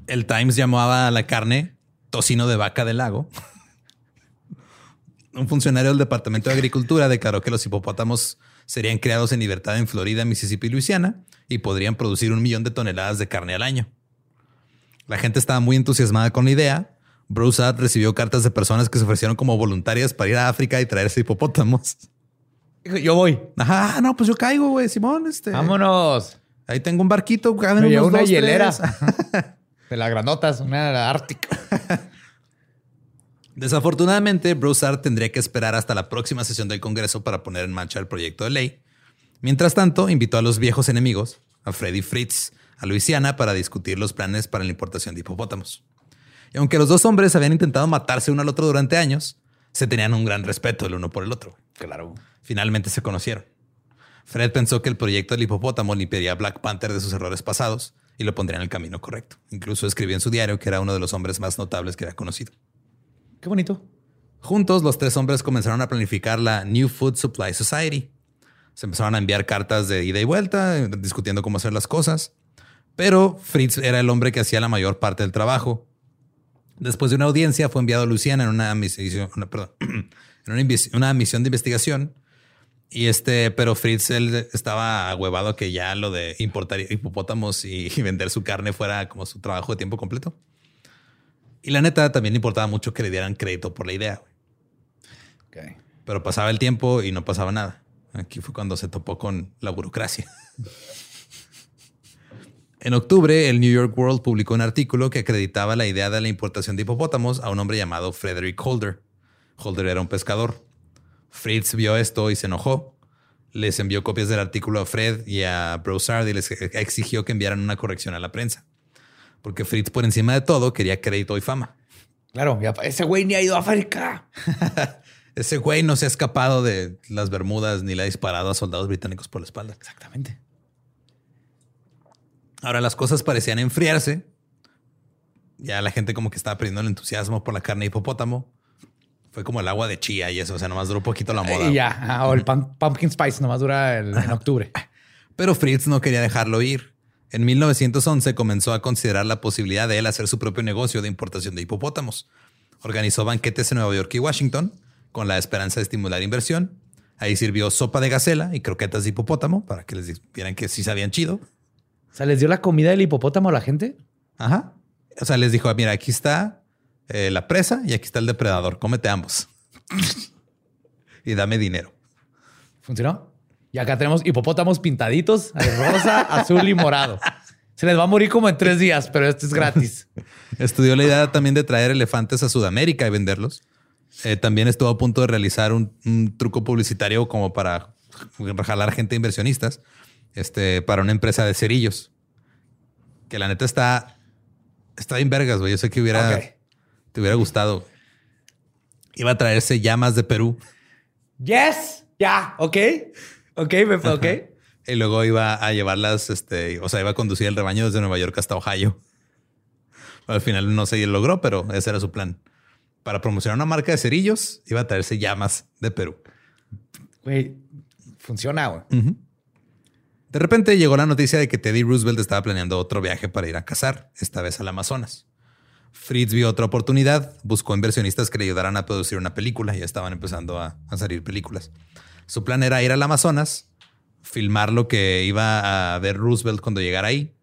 El Times llamaba a la carne tocino de vaca del lago. Un funcionario del Departamento de Agricultura declaró que los hipopótamos serían creados en libertad en Florida, Mississippi y Luisiana y podrían producir un millón de toneladas de carne al año. La gente estaba muy entusiasmada con la idea. Broussard recibió cartas de personas que se ofrecieron como voluntarias para ir a África y traerse hipopótamos. Yo voy. Ajá, no, pues yo caigo, güey, Simón. Este, Vámonos. Ahí tengo un barquito. Me una hielera. de las granotas, una ártica. Desafortunadamente, Broussard tendría que esperar hasta la próxima sesión del Congreso para poner en marcha el proyecto de ley. Mientras tanto, invitó a los viejos enemigos, a Freddy Fritz, a Luisiana, para discutir los planes para la importación de hipopótamos. Y aunque los dos hombres habían intentado matarse uno al otro durante años, se tenían un gran respeto el uno por el otro. Claro. Finalmente se conocieron. Fred pensó que el proyecto del hipopótamo limpiaría a Black Panther de sus errores pasados y lo pondría en el camino correcto. Incluso escribió en su diario que era uno de los hombres más notables que había conocido. Qué bonito. Juntos, los tres hombres comenzaron a planificar la New Food Supply Society, se empezaron a enviar cartas de ida y vuelta, discutiendo cómo hacer las cosas. Pero Fritz era el hombre que hacía la mayor parte del trabajo. Después de una audiencia, fue enviado a Luciana en una misión, en una, misión de investigación. Y este, pero Fritz él estaba huevado que ya lo de importar hipopótamos y, vender su carne fuera como su trabajo de tiempo completo. Y la neta también importaba mucho que le dieran crédito por la idea. Pero pasaba el tiempo y no pasaba nada. Aquí fue cuando se topó con la burocracia. en octubre, el New York World publicó un artículo que acreditaba la idea de la importación de hipopótamos a un hombre llamado Frederick Holder. Holder era un pescador. Fritz vio esto y se enojó. Les envió copias del artículo a Fred y a Broussard y les exigió que enviaran una corrección a la prensa. Porque Fritz, por encima de todo, quería crédito y fama. Claro, ese güey ni ha ido a África. Ese güey no se ha escapado de las Bermudas ni le ha disparado a soldados británicos por la espalda. Exactamente. Ahora las cosas parecían enfriarse. Ya la gente como que estaba perdiendo el entusiasmo por la carne de hipopótamo. Fue como el agua de chía y eso. O sea, nomás duró un poquito la moda. Y ya. Ah, o el pumpkin spice nomás dura en octubre. Pero Fritz no quería dejarlo ir. En 1911 comenzó a considerar la posibilidad de él hacer su propio negocio de importación de hipopótamos. Organizó banquetes en Nueva York y Washington con la esperanza de estimular inversión. Ahí sirvió sopa de gacela y croquetas de hipopótamo para que les vieran que sí sabían chido. O sea, ¿les dio la comida del hipopótamo a la gente? Ajá. O sea, les dijo, mira, aquí está eh, la presa y aquí está el depredador. Cómete ambos. y dame dinero. ¿Funcionó? Y acá tenemos hipopótamos pintaditos, rosa, azul y morado. Se les va a morir como en tres días, pero esto es gratis. Estudió la idea también de traer elefantes a Sudamérica y venderlos. Eh, también estuvo a punto de realizar un, truco publicitario como para jalar gente inversionistas este, para una empresa de cerillos. Que la neta está, está bien vergas, güey. Yo sé que hubiera, te hubiera gustado. Iba a traerse llamas de Perú. Yes. Ya. Ok. Ok. Ok. Y luego iba a llevarlas, este, o sea, iba a conducir el rebaño desde Nueva York hasta Ohio. Al final no se logró, pero ese era su plan. para promocionar una marca de cerillos, iba a traerse llamas de Perú. Güey, funciona, güey. De repente llegó la noticia de que Teddy Roosevelt estaba planeando otro viaje para ir a cazar, esta vez al Amazonas. Fritz vio otra oportunidad, buscó inversionistas que le ayudaran a producir una película, ya estaban empezando a, a salir películas. Su plan era ir al Amazonas, filmar lo que iba a ver Roosevelt cuando llegara ahí,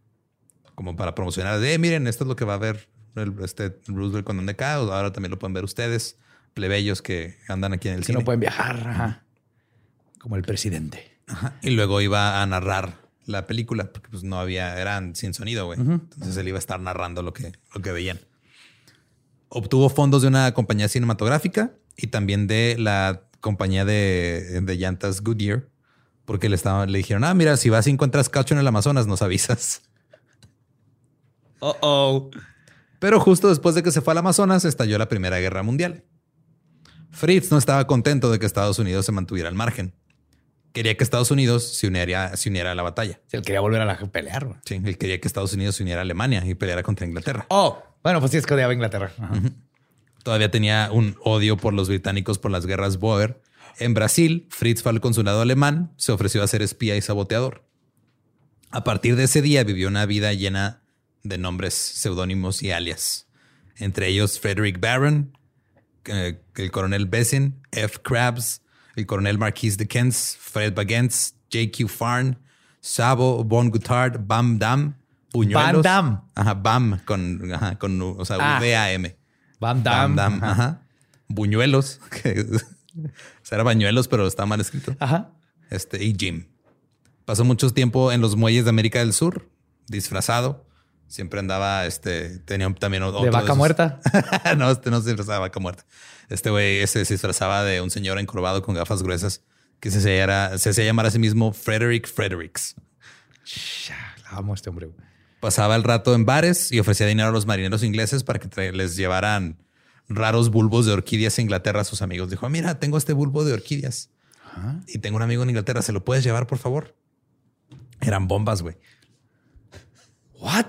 como para promocionar de, eh, miren, esto es lo que va a ver el, este Roosevelt cuando ande acá, ahora también lo pueden ver ustedes, plebeyos que andan aquí en el Que cine. no pueden viajar, ajá. Como el presidente. Ajá. Y luego iba a narrar la película, porque pues no había, eran sin sonido, güey. Entonces él iba a estar narrando lo que, lo que veían. Obtuvo fondos de una compañía cinematográfica y también de la compañía de, de llantas Goodyear, porque le, estaba, le dijeron, ah, mira, si vas y encuentras cacho en el Amazonas, nos avisas. Oh, oh. Pero justo después de que se fue al Amazonas, estalló la Primera Guerra Mundial. Fritz no estaba contento de que Estados Unidos se mantuviera al margen. Quería que Estados Unidos se uniera, se uniera a la batalla. Si él quería volver a la pelear, güey. Sí, él quería que Estados Unidos se uniera a Alemania y peleara contra Inglaterra. Oh, bueno, pues sí es que odiaba a Inglaterra. Ajá. Todavía tenía un odio por los británicos por las guerras Boer. En Brasil, Fritz fue al consulado alemán, se ofreció a ser espía y saboteador. A partir de ese día vivió una vida llena de nombres, seudónimos y alias. Entre ellos Frederick Barron, eh, el coronel Bessin, F. Krabs, el coronel Marquis de Kens, Fred Bagents, J.Q. Farn, Sabo, Von Guttard, Bam Dam, Buñuelos. Van Damme. Ajá, Bam, con, ajá, con o sea, Ah. V-A-M. Van Bam Damme. Dam, Ajá. ajá. Buñuelos, que o sea, era bañuelos, pero está mal escrito. Ajá. Este, y Jim. Pasó mucho tiempo en los muelles de América del Sur, disfrazado. Siempre andaba, este, tenía también otro De vaca esos- muerta. no, este no se disfrazaba de vaca muerta. Este güey se disfrazaba de un señor encorvado con gafas gruesas que se hacía, se llamar a sí mismo Frederick Fredericks. Ya, la amo a este hombre. Pasaba el rato en bares y ofrecía dinero a los marineros ingleses para que les llevaran raros bulbos de orquídeas a Inglaterra a sus amigos. Dijo, mira, tengo este bulbo de orquídeas y tengo un amigo en Inglaterra. ¿Se lo puedes llevar, por favor? Eran bombas, güey. What?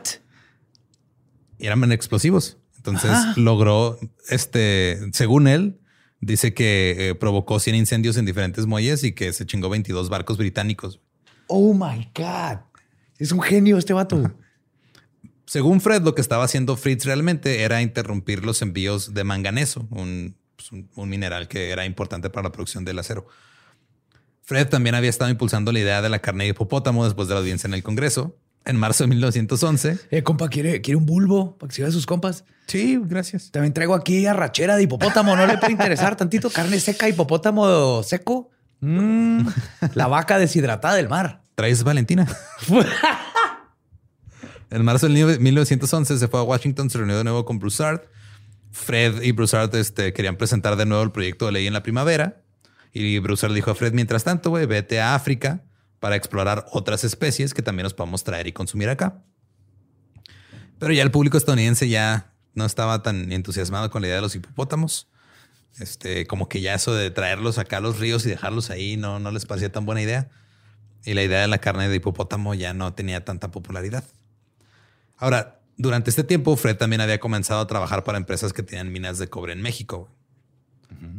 Y eran explosivos. Entonces logró, este, según él, dice que eh, provocó 100 incendios en diferentes muelles y que se chingó 22 barcos británicos. Oh my God. Es un genio este vato. Según Fred, lo que estaba haciendo Fritz realmente era interrumpir los envíos de manganeso, un, pues, un- un mineral que era importante para la producción del acero. Fred también había estado impulsando la idea de la carne de hipopótamo después de la audiencia en el Congreso. En marzo de 1911. Eh, compa, ¿quiere, quiere un bulbo para que se vea sus compas? Sí, gracias. También traigo aquí arrachera de hipopótamo. ¿No le puede interesar tantito? Carne seca, hipopótamo seco. Mm, la vaca deshidratada del mar. ¿Traes Valentina? en marzo de 1911 se fue a Washington, se reunió de nuevo con Broussard. Fred y Broussard este, querían presentar de nuevo el proyecto de ley en la primavera. Y Broussard dijo a Fred, mientras tanto, güey, vete a África para explorar otras especies que también nos podamos traer y consumir acá. Pero ya el público estadounidense ya no estaba tan entusiasmado con la idea de los hipopótamos. Este, como que ya eso de traerlos acá a los ríos y dejarlos ahí no, no les parecía tan buena idea. Y la idea de la carne de hipopótamo ya no tenía tanta popularidad. Ahora, durante este tiempo, Fred también había comenzado a trabajar para empresas que tenían minas de cobre en México.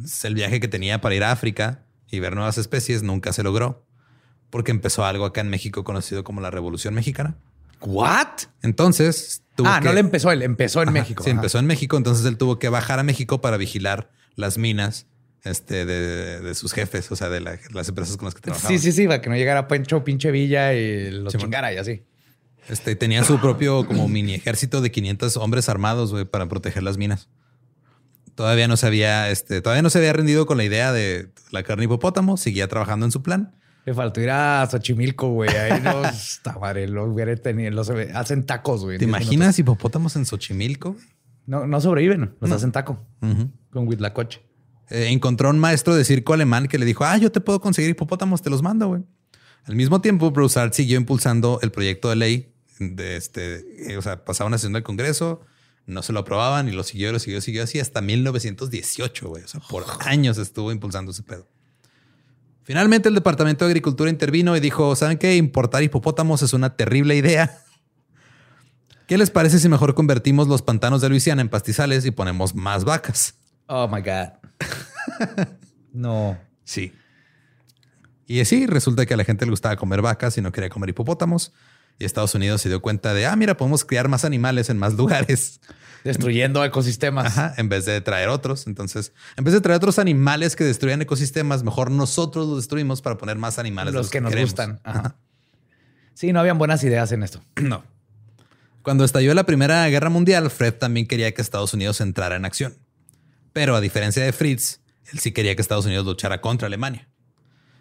Es El viaje que tenía para ir a África y ver nuevas especies nunca se logró porque empezó algo acá en México conocido como la Revolución Mexicana. ¿What? Entonces, tuvo Ah, que- no le empezó él, empezó en Ajá, México. Sí, Ajá. empezó en México, entonces él tuvo que bajar a México para vigilar las minas este, de, de sus jefes, o sea, de la- las empresas con las que trabajaba. Sí, sí, sí, para que no llegara Pencho, pinche Villa y los Simón. chingara y así. Este, tenía su propio como mini ejército de 500 hombres armados güey, para proteger las minas. Todavía no se había, este, todavía no se había rendido con la idea de la carne hipopótamo, seguía trabajando en su plan. Le faltó ir a Xochimilco, güey. Ahí los, madre, los hubiera tenido, los hacen tacos, güey. ¿Te imaginas hipopótamos en Xochimilco? No, no sobreviven, los hacen taco con Huitlacoche. Eh, encontró a un maestro de circo alemán que le dijo, ah, yo te puedo conseguir hipopótamos, te los mando, güey. Al mismo tiempo, Broussard siguió impulsando el proyecto de ley de este, eh, o sea, pasaba una sesión del Congreso, no se lo aprobaban y lo siguió, lo siguió, siguió así hasta 1918, güey. O sea, por años estuvo impulsando ese pedo. Finalmente, el Departamento de Agricultura intervino y dijo, ¿saben qué? Importar hipopótamos es una terrible idea. ¿Qué les parece si mejor convertimos los pantanos de Luisiana en pastizales y ponemos más vacas? Oh my God. no. Sí. Y así resulta que a la gente le gustaba comer vacas y no quería comer hipopótamos. Y Estados Unidos se dio cuenta de, ah, mira, podemos criar más animales en más lugares. Destruyendo ecosistemas. Ajá, en vez de traer otros. Entonces, en vez de traer otros animales que destruyan ecosistemas, mejor nosotros los destruimos para poner más animales. Los, que, nos gustan. Sí, no habían buenas ideas en esto. No. Cuando estalló la Primera Guerra Mundial, Fred también quería que Estados Unidos entrara en acción. Pero a diferencia de Fritz, él sí quería que Estados Unidos luchara contra Alemania.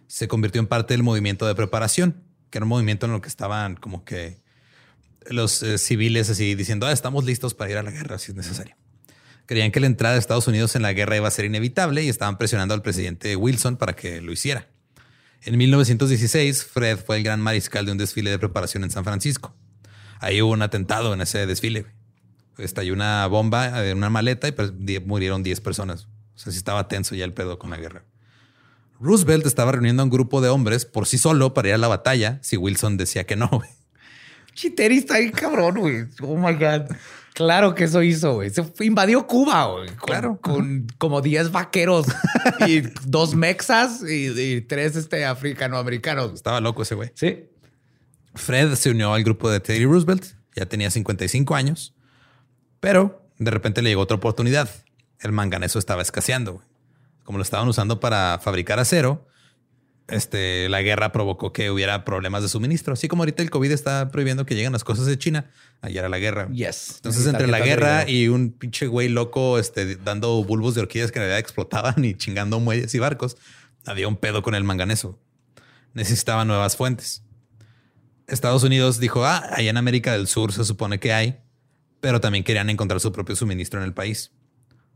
Se convirtió en parte del movimiento de preparación, que era un movimiento en el que estaban como que los eh, civiles así diciendo, ah, estamos listos para ir a la guerra si es necesario. Creían que la entrada de Estados Unidos en la guerra iba a ser inevitable y estaban presionando al presidente Wilson para que lo hiciera. En 1916, Fred fue el gran mariscal de un desfile de preparación en San Francisco. Ahí hubo un atentado en ese desfile. Estalló una bomba en una maleta y pues, murieron 10 personas. O sea, sí estaba tenso ya el pedo con la guerra. Roosevelt estaba reuniendo a un grupo de hombres por sí solo para ir a la batalla si Wilson decía que no. Chiteri está ahí cabrón, güey. Oh my God. Claro que eso hizo, güey. Se invadió Cuba, güey. claro. Con como 10 vaqueros y dos mexas y, tres este, africano-americanos. Estaba loco ese güey. Sí. Fred se unió al grupo de Teddy Roosevelt. Ya tenía 55 años. Pero de repente le llegó otra oportunidad. El manganeso estaba escaseando. Como lo estaban usando para fabricar acero, este, la guerra provocó que hubiera problemas de suministro. Así como ahorita el COVID está prohibiendo que lleguen las cosas de China, ayer era la guerra. Yes. Entonces, entre la guerra y un pinche güey loco este, dando bulbos de orquídeas que en realidad explotaban y chingando muelles y barcos, había un pedo con el manganeso. Necesitaba nuevas fuentes. Estados Unidos dijo, ah, allá en América del Sur se supone que hay, pero también querían encontrar su propio suministro en el país.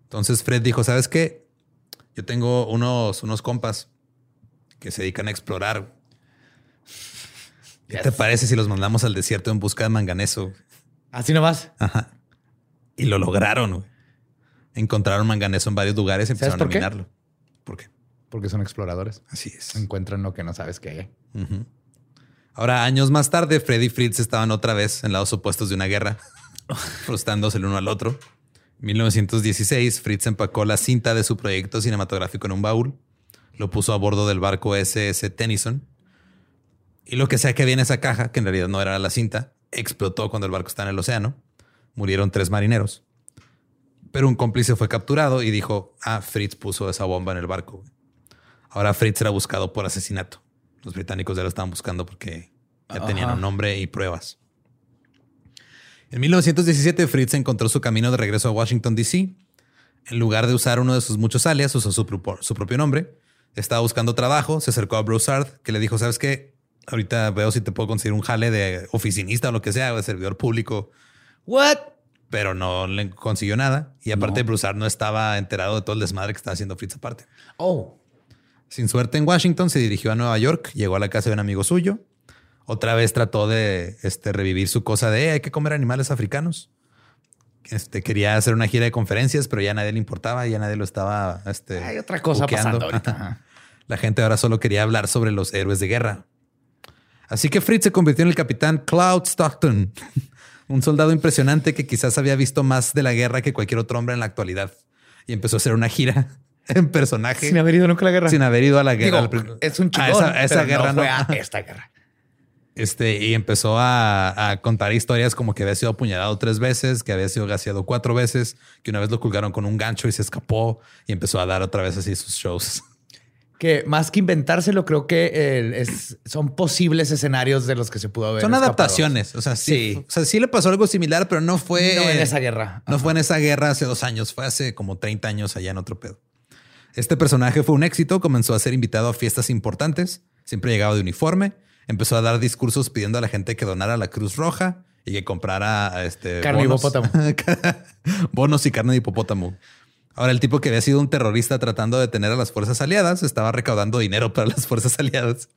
Entonces Fred dijo, ¿sabes qué? Yo tengo unos, unos compas que se dedican a explorar. ¿Qué te parece si los mandamos al desierto en busca de manganeso? Así nomás. Ajá. Y lo lograron. Encontraron manganeso en varios lugares y empezaron a minarlo. ¿Por qué? Porque son exploradores. Así es. Encuentran lo que no sabes que hay. Ahora, años más tarde, Freddy y Fritz estaban otra vez en lados opuestos de una guerra, frustrándose el uno al otro. En 1916, Fritz empacó la cinta de su proyecto cinematográfico en un baúl lo puso a bordo del barco SS Tennyson. Y lo que sea que había en esa caja, que en realidad no era la cinta, explotó cuando el barco estaba en el océano. Murieron tres marineros. Pero un cómplice fue capturado y dijo, ah, Fritz puso esa bomba en el barco. Ahora Fritz era buscado por asesinato. Los británicos ya lo estaban buscando porque ya tenían un nombre y pruebas. En 1917, Fritz encontró su camino de regreso a Washington, D.C. En lugar de usar uno de sus muchos alias, usó su propio nombre estaba buscando trabajo, se acercó a Broussard, que le dijo, ¿sabes qué? Ahorita veo si te puedo conseguir un jale de oficinista o lo que sea, de servidor público. ¿What? Pero no le consiguió nada. Y aparte, no. Broussard no estaba enterado de todo el desmadre que estaba haciendo Fritz aparte. Oh. Sin suerte en Washington, se dirigió a Nueva York, llegó a la casa de un amigo suyo. Otra vez trató de este, revivir su cosa de hay que comer animales africanos. Este, quería hacer una gira de conferencias, pero ya nadie le importaba, ya nadie lo estaba. Este, Hay otra cosa pasando ahorita. La gente ahora solo quería hablar sobre los héroes de guerra. Así que Fritz se convirtió en el capitán Cloud Stockton, un soldado impresionante que quizás había visto más de la guerra que cualquier otro hombre en la actualidad. Y empezó a hacer una gira en personaje. Sin haber ido nunca a la guerra. Sin haber ido a la guerra. es un chingón. A esa, guerra no, fue a esta guerra. Este, y empezó a, contar historias como que había sido apuñalado tres veces, que había sido gaseado cuatro veces, que una vez lo colgaron con un gancho y se escapó y empezó a dar otra vez así sus shows. Que más que inventárselo, creo que son posibles escenarios de los que se pudo haber. Son adaptaciones. O sea, sí, O sea, sí le pasó algo similar, pero no fue. en esa guerra. No fue en esa guerra hace dos años, fue hace como 30 años allá en otro pedo. Este personaje fue un éxito, comenzó a ser invitado a fiestas importantes, siempre llegaba de uniforme empezó a dar discursos pidiendo a la gente que donara la Cruz Roja y que comprara este carne bonos, de hipopótamo. bonos y carne de hipopótamo. Ahora, el tipo que había sido un terrorista tratando de detener a las fuerzas aliadas estaba recaudando dinero para las fuerzas aliadas.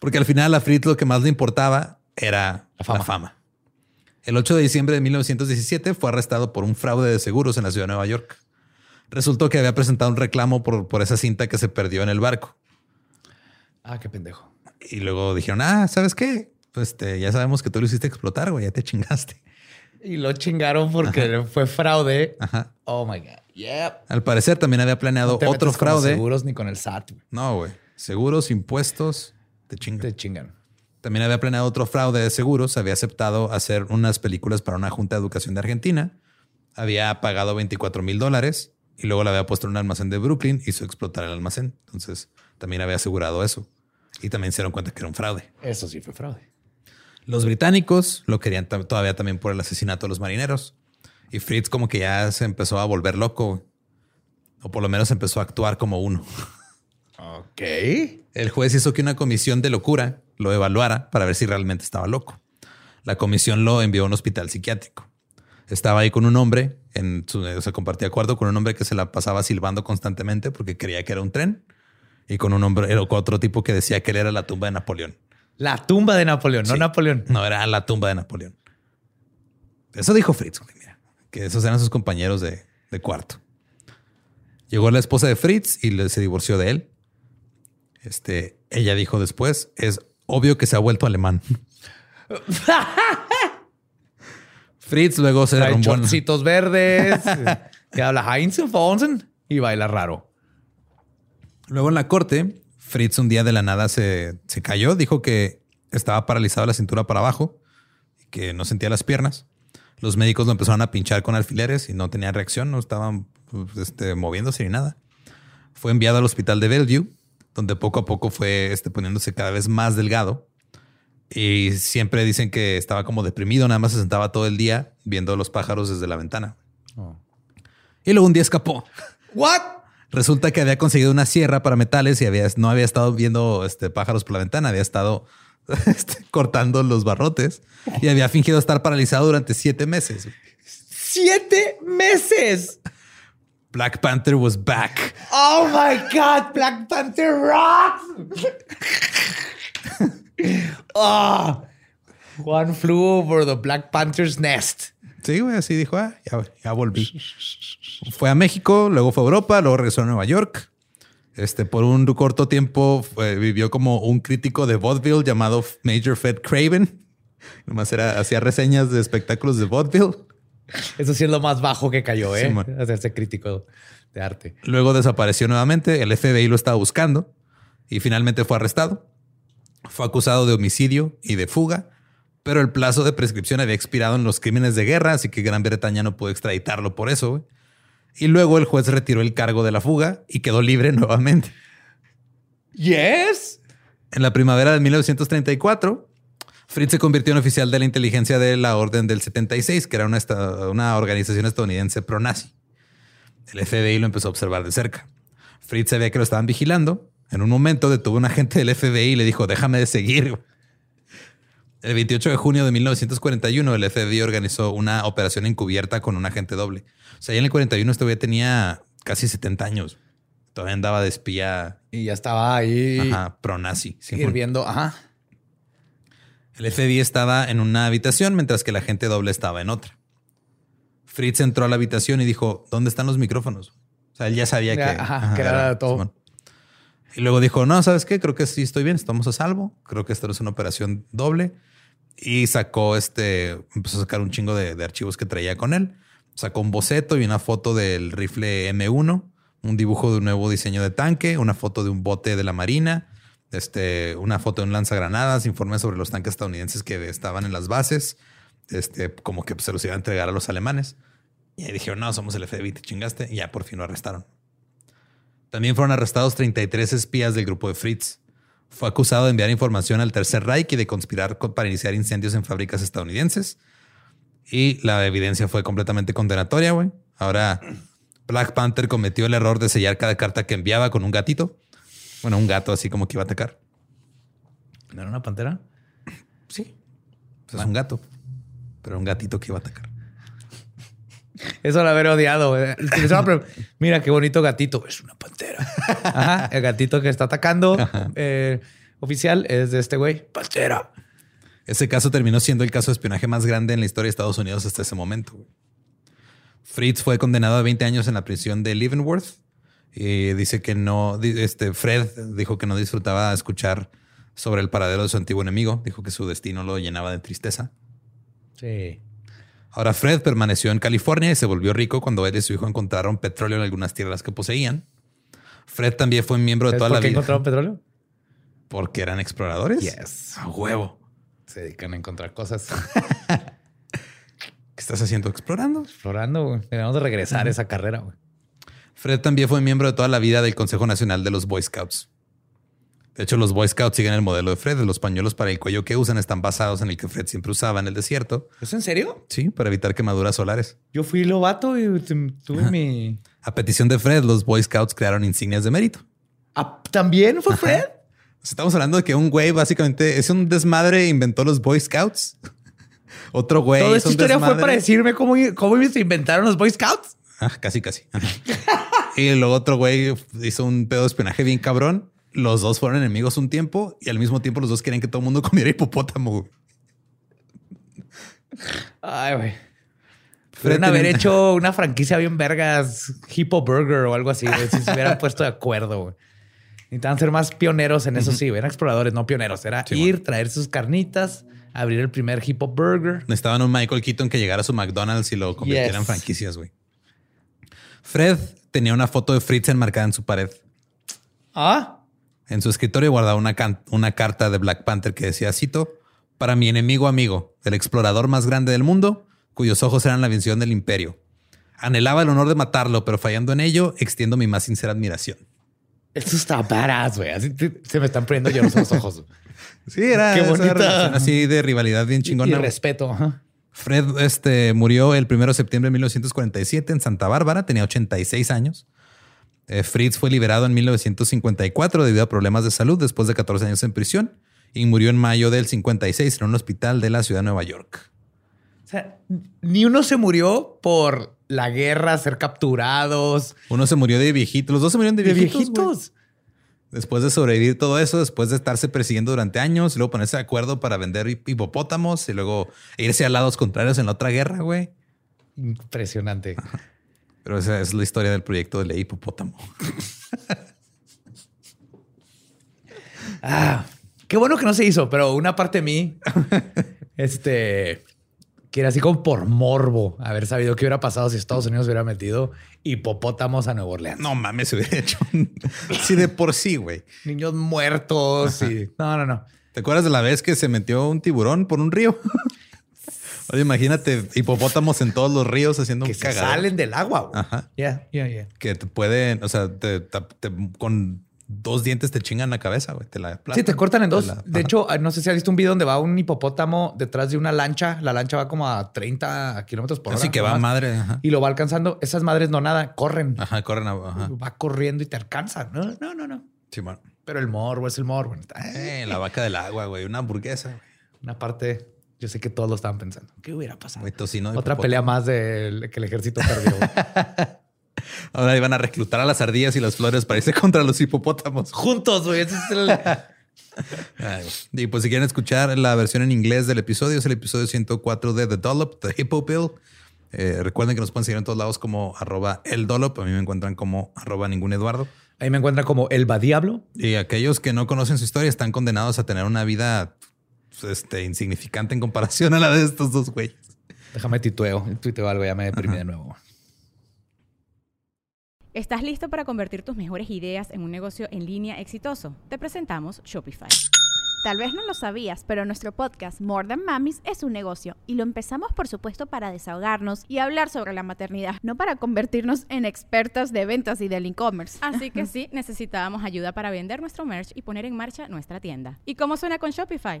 Porque al final a Fritz lo que más le importaba era la fama. la fama. El 8 de diciembre de 1917 fue arrestado por un fraude de seguros en la ciudad de Nueva York. Resultó que había presentado un reclamo por, por esa cinta que se perdió en el barco. Ah, qué pendejo. Y luego dijeron, ah, ¿sabes qué? Pues este, ya sabemos que tú lo hiciste explotar, güey, ya te chingaste. Y lo chingaron porque fue fraude. Ajá. Oh my God. Al parecer también había planeado otro fraude. seguros ni con el SAT. No, güey. Seguros, impuestos, te chingan. Te chingan. También había planeado otro fraude de seguros. Había aceptado hacer unas películas para una junta de educación de Argentina. Había pagado 24 mil dólares y luego la había puesto en un almacén de Brooklyn. Hizo explotar el almacén. Entonces también había asegurado eso. Y también se dieron cuenta que era un fraude. Eso sí fue fraude. Los británicos lo querían todavía también por el asesinato de los marineros. Y Fritz como que ya se empezó a volver loco. O por lo menos empezó a actuar como uno. Ok. El juez hizo que una comisión de locura lo evaluara para ver si realmente estaba loco. La comisión lo envió a un hospital psiquiátrico. Estaba ahí con un hombre, en su, se compartía acuerdo con un hombre que se la pasaba silbando constantemente porque creía que era un tren. Y con un hombre, con otro tipo que decía que él era la tumba de Napoleón. La tumba de Napoleón, no Napoleón. No, era la tumba de Napoleón. Eso dijo Fritz, mira, que esos eran sus compañeros de, de cuarto. Llegó la esposa de Fritz y se divorció de él. Este, ella dijo después, es obvio que se ha vuelto alemán. Fritz luego se derrumbó. verdes, que habla Heinz y baila raro. Luego en la corte, Fritz un día de la nada se, se cayó, dijo que estaba paralizado la cintura para abajo y que no sentía las piernas. Los médicos lo empezaron a pinchar con alfileres y no tenía reacción, no estaban pues, este, moviéndose ni nada. Fue enviado al hospital de Bellevue, donde poco a poco fue este, poniéndose cada vez más delgado. Y siempre dicen que estaba como deprimido, nada más se sentaba todo el día viendo los pájaros desde la ventana. Oh. Y luego un día escapó. ¿What? Resulta que había conseguido una sierra para metales y había, no había estado viendo este, pájaros por la ventana, había estado este, cortando los barrotes y había fingido estar paralizado durante siete meses. ¡Siete meses! Black Panther was back. Oh my God, Black Panther rocks. oh, one flew over the Black Panther's nest. Sí, güey, así dijo, ah, ya, volví. fue a México, luego fue a Europa, luego regresó a Nueva York. Este, por un corto tiempo vivió como un crítico de vaudeville llamado Major Fed Craven. Nomás era, hacía reseñas de espectáculos de vaudeville. Eso sí es lo más bajo que cayó, ¿eh? Hacerse crítico de arte. Luego desapareció nuevamente. El FBI lo estaba buscando y finalmente fue arrestado. Fue acusado de homicidio y de fuga pero el plazo de prescripción había expirado en los crímenes de guerra, así que Gran Bretaña no pudo extraditarlo por eso. Y luego el juez retiró el cargo de la fuga y quedó libre nuevamente. Yes. En la primavera de 1934, Fritz se convirtió en oficial de la inteligencia de la Orden del 76, que era una, una organización estadounidense pro-nazi. El FBI lo empezó a observar de cerca. Fritz sabía que lo estaban vigilando. En un momento detuvo un agente del FBI y le dijo, déjame de seguir. El 28 de junio de 1941, el FBI organizó una operación encubierta con un agente doble. O sea, ya en el 41 este güey tenía casi 70 años. Todavía andaba de espía. Y ya estaba ahí. Ajá, pro-nazi. Sirviendo, ajá. El FBI estaba en una habitación mientras que el agente doble estaba en otra. Fritz entró a la habitación y dijo, ¿dónde están los micrófonos? O sea, él ya sabía que, ajá, que era, todo. Y luego dijo, no, ¿sabes qué? Creo que sí estoy bien, estamos a salvo. Creo que esto es una operación doble y sacó este, empezó a sacar un chingo de, archivos que traía con él. Sacó un boceto y una foto del rifle M1, un dibujo de un nuevo diseño de tanque, una foto de un bote de la Marina, este, una foto de un lanzagranadas, informes sobre los tanques estadounidenses que estaban en las bases, este, como que se los iba a entregar a los alemanes. Y ahí dijeron, no, somos el FBI, te chingaste. Y ya por fin lo arrestaron. También fueron arrestados 33 espías del grupo de Fritz. Fue acusado de enviar información al Tercer Reich y de conspirar para iniciar incendios en fábricas estadounidenses. Y la evidencia fue completamente condenatoria, güey. Ahora, Black Panther cometió el error de sellar cada carta que enviaba con un gatito. Bueno, un gato así como que iba a atacar. ¿No era una pantera? Sí. Es un gato, pero un gatito que iba a atacar. Eso lo haber odiado. Mira qué bonito gatito. Es una pantera. El gatito que está atacando eh, oficial es de este güey. Pantera. Ese caso terminó siendo el caso de espionaje más grande en la historia de Estados Unidos hasta ese momento. Fritz fue condenado a 20 años en la prisión de Leavenworth y dice que no, este Fred dijo que no disfrutaba escuchar sobre el paradero de su antiguo enemigo. Dijo que su destino lo llenaba de tristeza. Sí. Ahora Fred permaneció en California y se volvió rico cuando él y su hijo encontraron petróleo en algunas tierras que poseían. Fred también fue miembro de toda ¿Por la qué vida. encontraron petróleo? Porque eran exploradores. Yes. A huevo. Se dedican a encontrar cosas. ¿Qué estás haciendo? Explorando. Explorando, güey. Debemos de regresar a esa carrera, güey. Fred también fue miembro de toda la vida del Consejo Nacional de los Boy Scouts. De hecho, los Boy Scouts siguen el modelo de Fred. Los pañuelos para el cuello que usan están basados en el que Fred siempre usaba en el desierto. ¿Es en serio? Sí, para evitar quemaduras solares. Yo fui lobato y tu- tuve mi... A petición de Fred, los Boy Scouts crearon insignias de mérito. Ah, ¿También fue Fred? Estamos hablando de que un güey básicamente es un desmadre, inventó los Boy Scouts. Otro güey. Toda esta historia fue para decirme cómo, cómo se inventaron los Boy Scouts. Ah, casi, casi. Y luego otro güey hizo un pedo de espionaje bien cabrón. Los dos fueron enemigos un tiempo y al mismo tiempo los dos querían que todo el mundo comiera hipopótamo. Ay, güey. Podrían haber hecho una franquicia bien vergas, Hippo Burger o algo así, güey, si se hubieran puesto de acuerdo, güey. Necesitaban ser más pioneros en eso, sí, eran exploradores, no pioneros. Era Sí, ir, traer sus carnitas, abrir el primer Hippo Burger. Necesitaban un Michael Keaton que llegara a su McDonald's y lo convirtiera en franquicias, güey. Fred tenía una foto de Fritz enmarcada en su pared. Ah, En su escritorio guardaba una, carta de Black Panther que decía, cito, para mi enemigo amigo, el explorador más grande del mundo, cuyos ojos eran la visión del imperio. Anhelaba el honor de matarlo, pero fallando en ello, extiendo mi más sincera admiración. esto está badass, güey. Así te- se me están poniendo llorosos los ojos. Sí, era Qué bonita. relación así de rivalidad bien y chingona. güey. respeto. ajá. Fred este, murió el 1 de septiembre de 1947 en Santa Bárbara, tenía 86 años. Eh, Fritz fue liberado en 1954 debido a problemas de salud después de 14 años en prisión y murió en mayo del 56 en un hospital de la ciudad de Nueva York. O sea, ni uno se murió por la guerra, ser capturados, Uno se murió de viejito, los dos se murieron de de viejitos. viejitos. Después de sobrevivir todo eso, después de estarse persiguiendo durante años, y luego ponerse de acuerdo para vender hip- hipopótamos y luego irse a lados contrarios en la otra guerra, güey. Impresionante. Pero esa es la historia del proyecto de ley hipopótamo. Ah, qué bueno que no se hizo, pero una parte de mí, este, que era así como por morbo, haber sabido qué hubiera pasado si Estados Unidos hubiera metido hipopótamos a Nueva Orleans. No mames, se hubiera hecho. Sí, de por sí, güey. Niños muertos y... No, no, no. ¿Te acuerdas de la vez que se metió un tiburón por un río? Oye, imagínate hipopótamos en todos los ríos haciendo Que un se salen del agua. güey. Ajá. Ya, ya, ya. Que te pueden, o sea, te- te- te- con dos dientes te chingan la cabeza, güey. Te la Sí, te cortan en dos. La- De hecho, no sé si has visto un video donde va un hipopótamo detrás de una lancha. La lancha va como a 30 kilómetros por hora. Así que va más, madre. Ajá. Y lo va alcanzando. Esas madres no nada, corren. Ajá, corren. Ajá. Va corriendo y te alcanzan. No, no, no, no. Sí, bueno. Pero el morbo es el morbo. Eh, la vaca del agua, güey. Una hamburguesa, güey. Una parte, yo sé que todos lo estaban pensando. ¿Qué hubiera pasado? Tocino Otra pelea más de que el ejército perdió. Ahora iban a reclutar a las ardillas y las flores para irse contra los hipopótamos. Juntos, güey. Ese es el... Ay, y pues si quieren escuchar la versión en inglés del episodio, es el episodio 104 de The Dollop, The Hippo Pill. Eh, recuerden que nos pueden seguir en todos lados como arroba el Dollop. A mí me encuentran como arroba ningún Eduardo. Ahí me encuentra como el Diablo. Y aquellos que no conocen su historia están condenados a tener una vida este, insignificante en comparación a la de estos dos güeyes. Déjame titueo. Tuiteo algo, ya me deprimí de nuevo. ¿Estás listo para convertir tus mejores ideas en un negocio en línea exitoso? Te presentamos Shopify. Tal vez no lo sabías, pero nuestro podcast More Than Mamis es un negocio y lo empezamos por supuesto para desahogarnos y hablar sobre la maternidad, no para convertirnos en expertas de ventas y del e-commerce. Así que sí, necesitábamos ayuda para vender nuestro merch y poner en marcha nuestra tienda. ¿Y cómo suena con Shopify?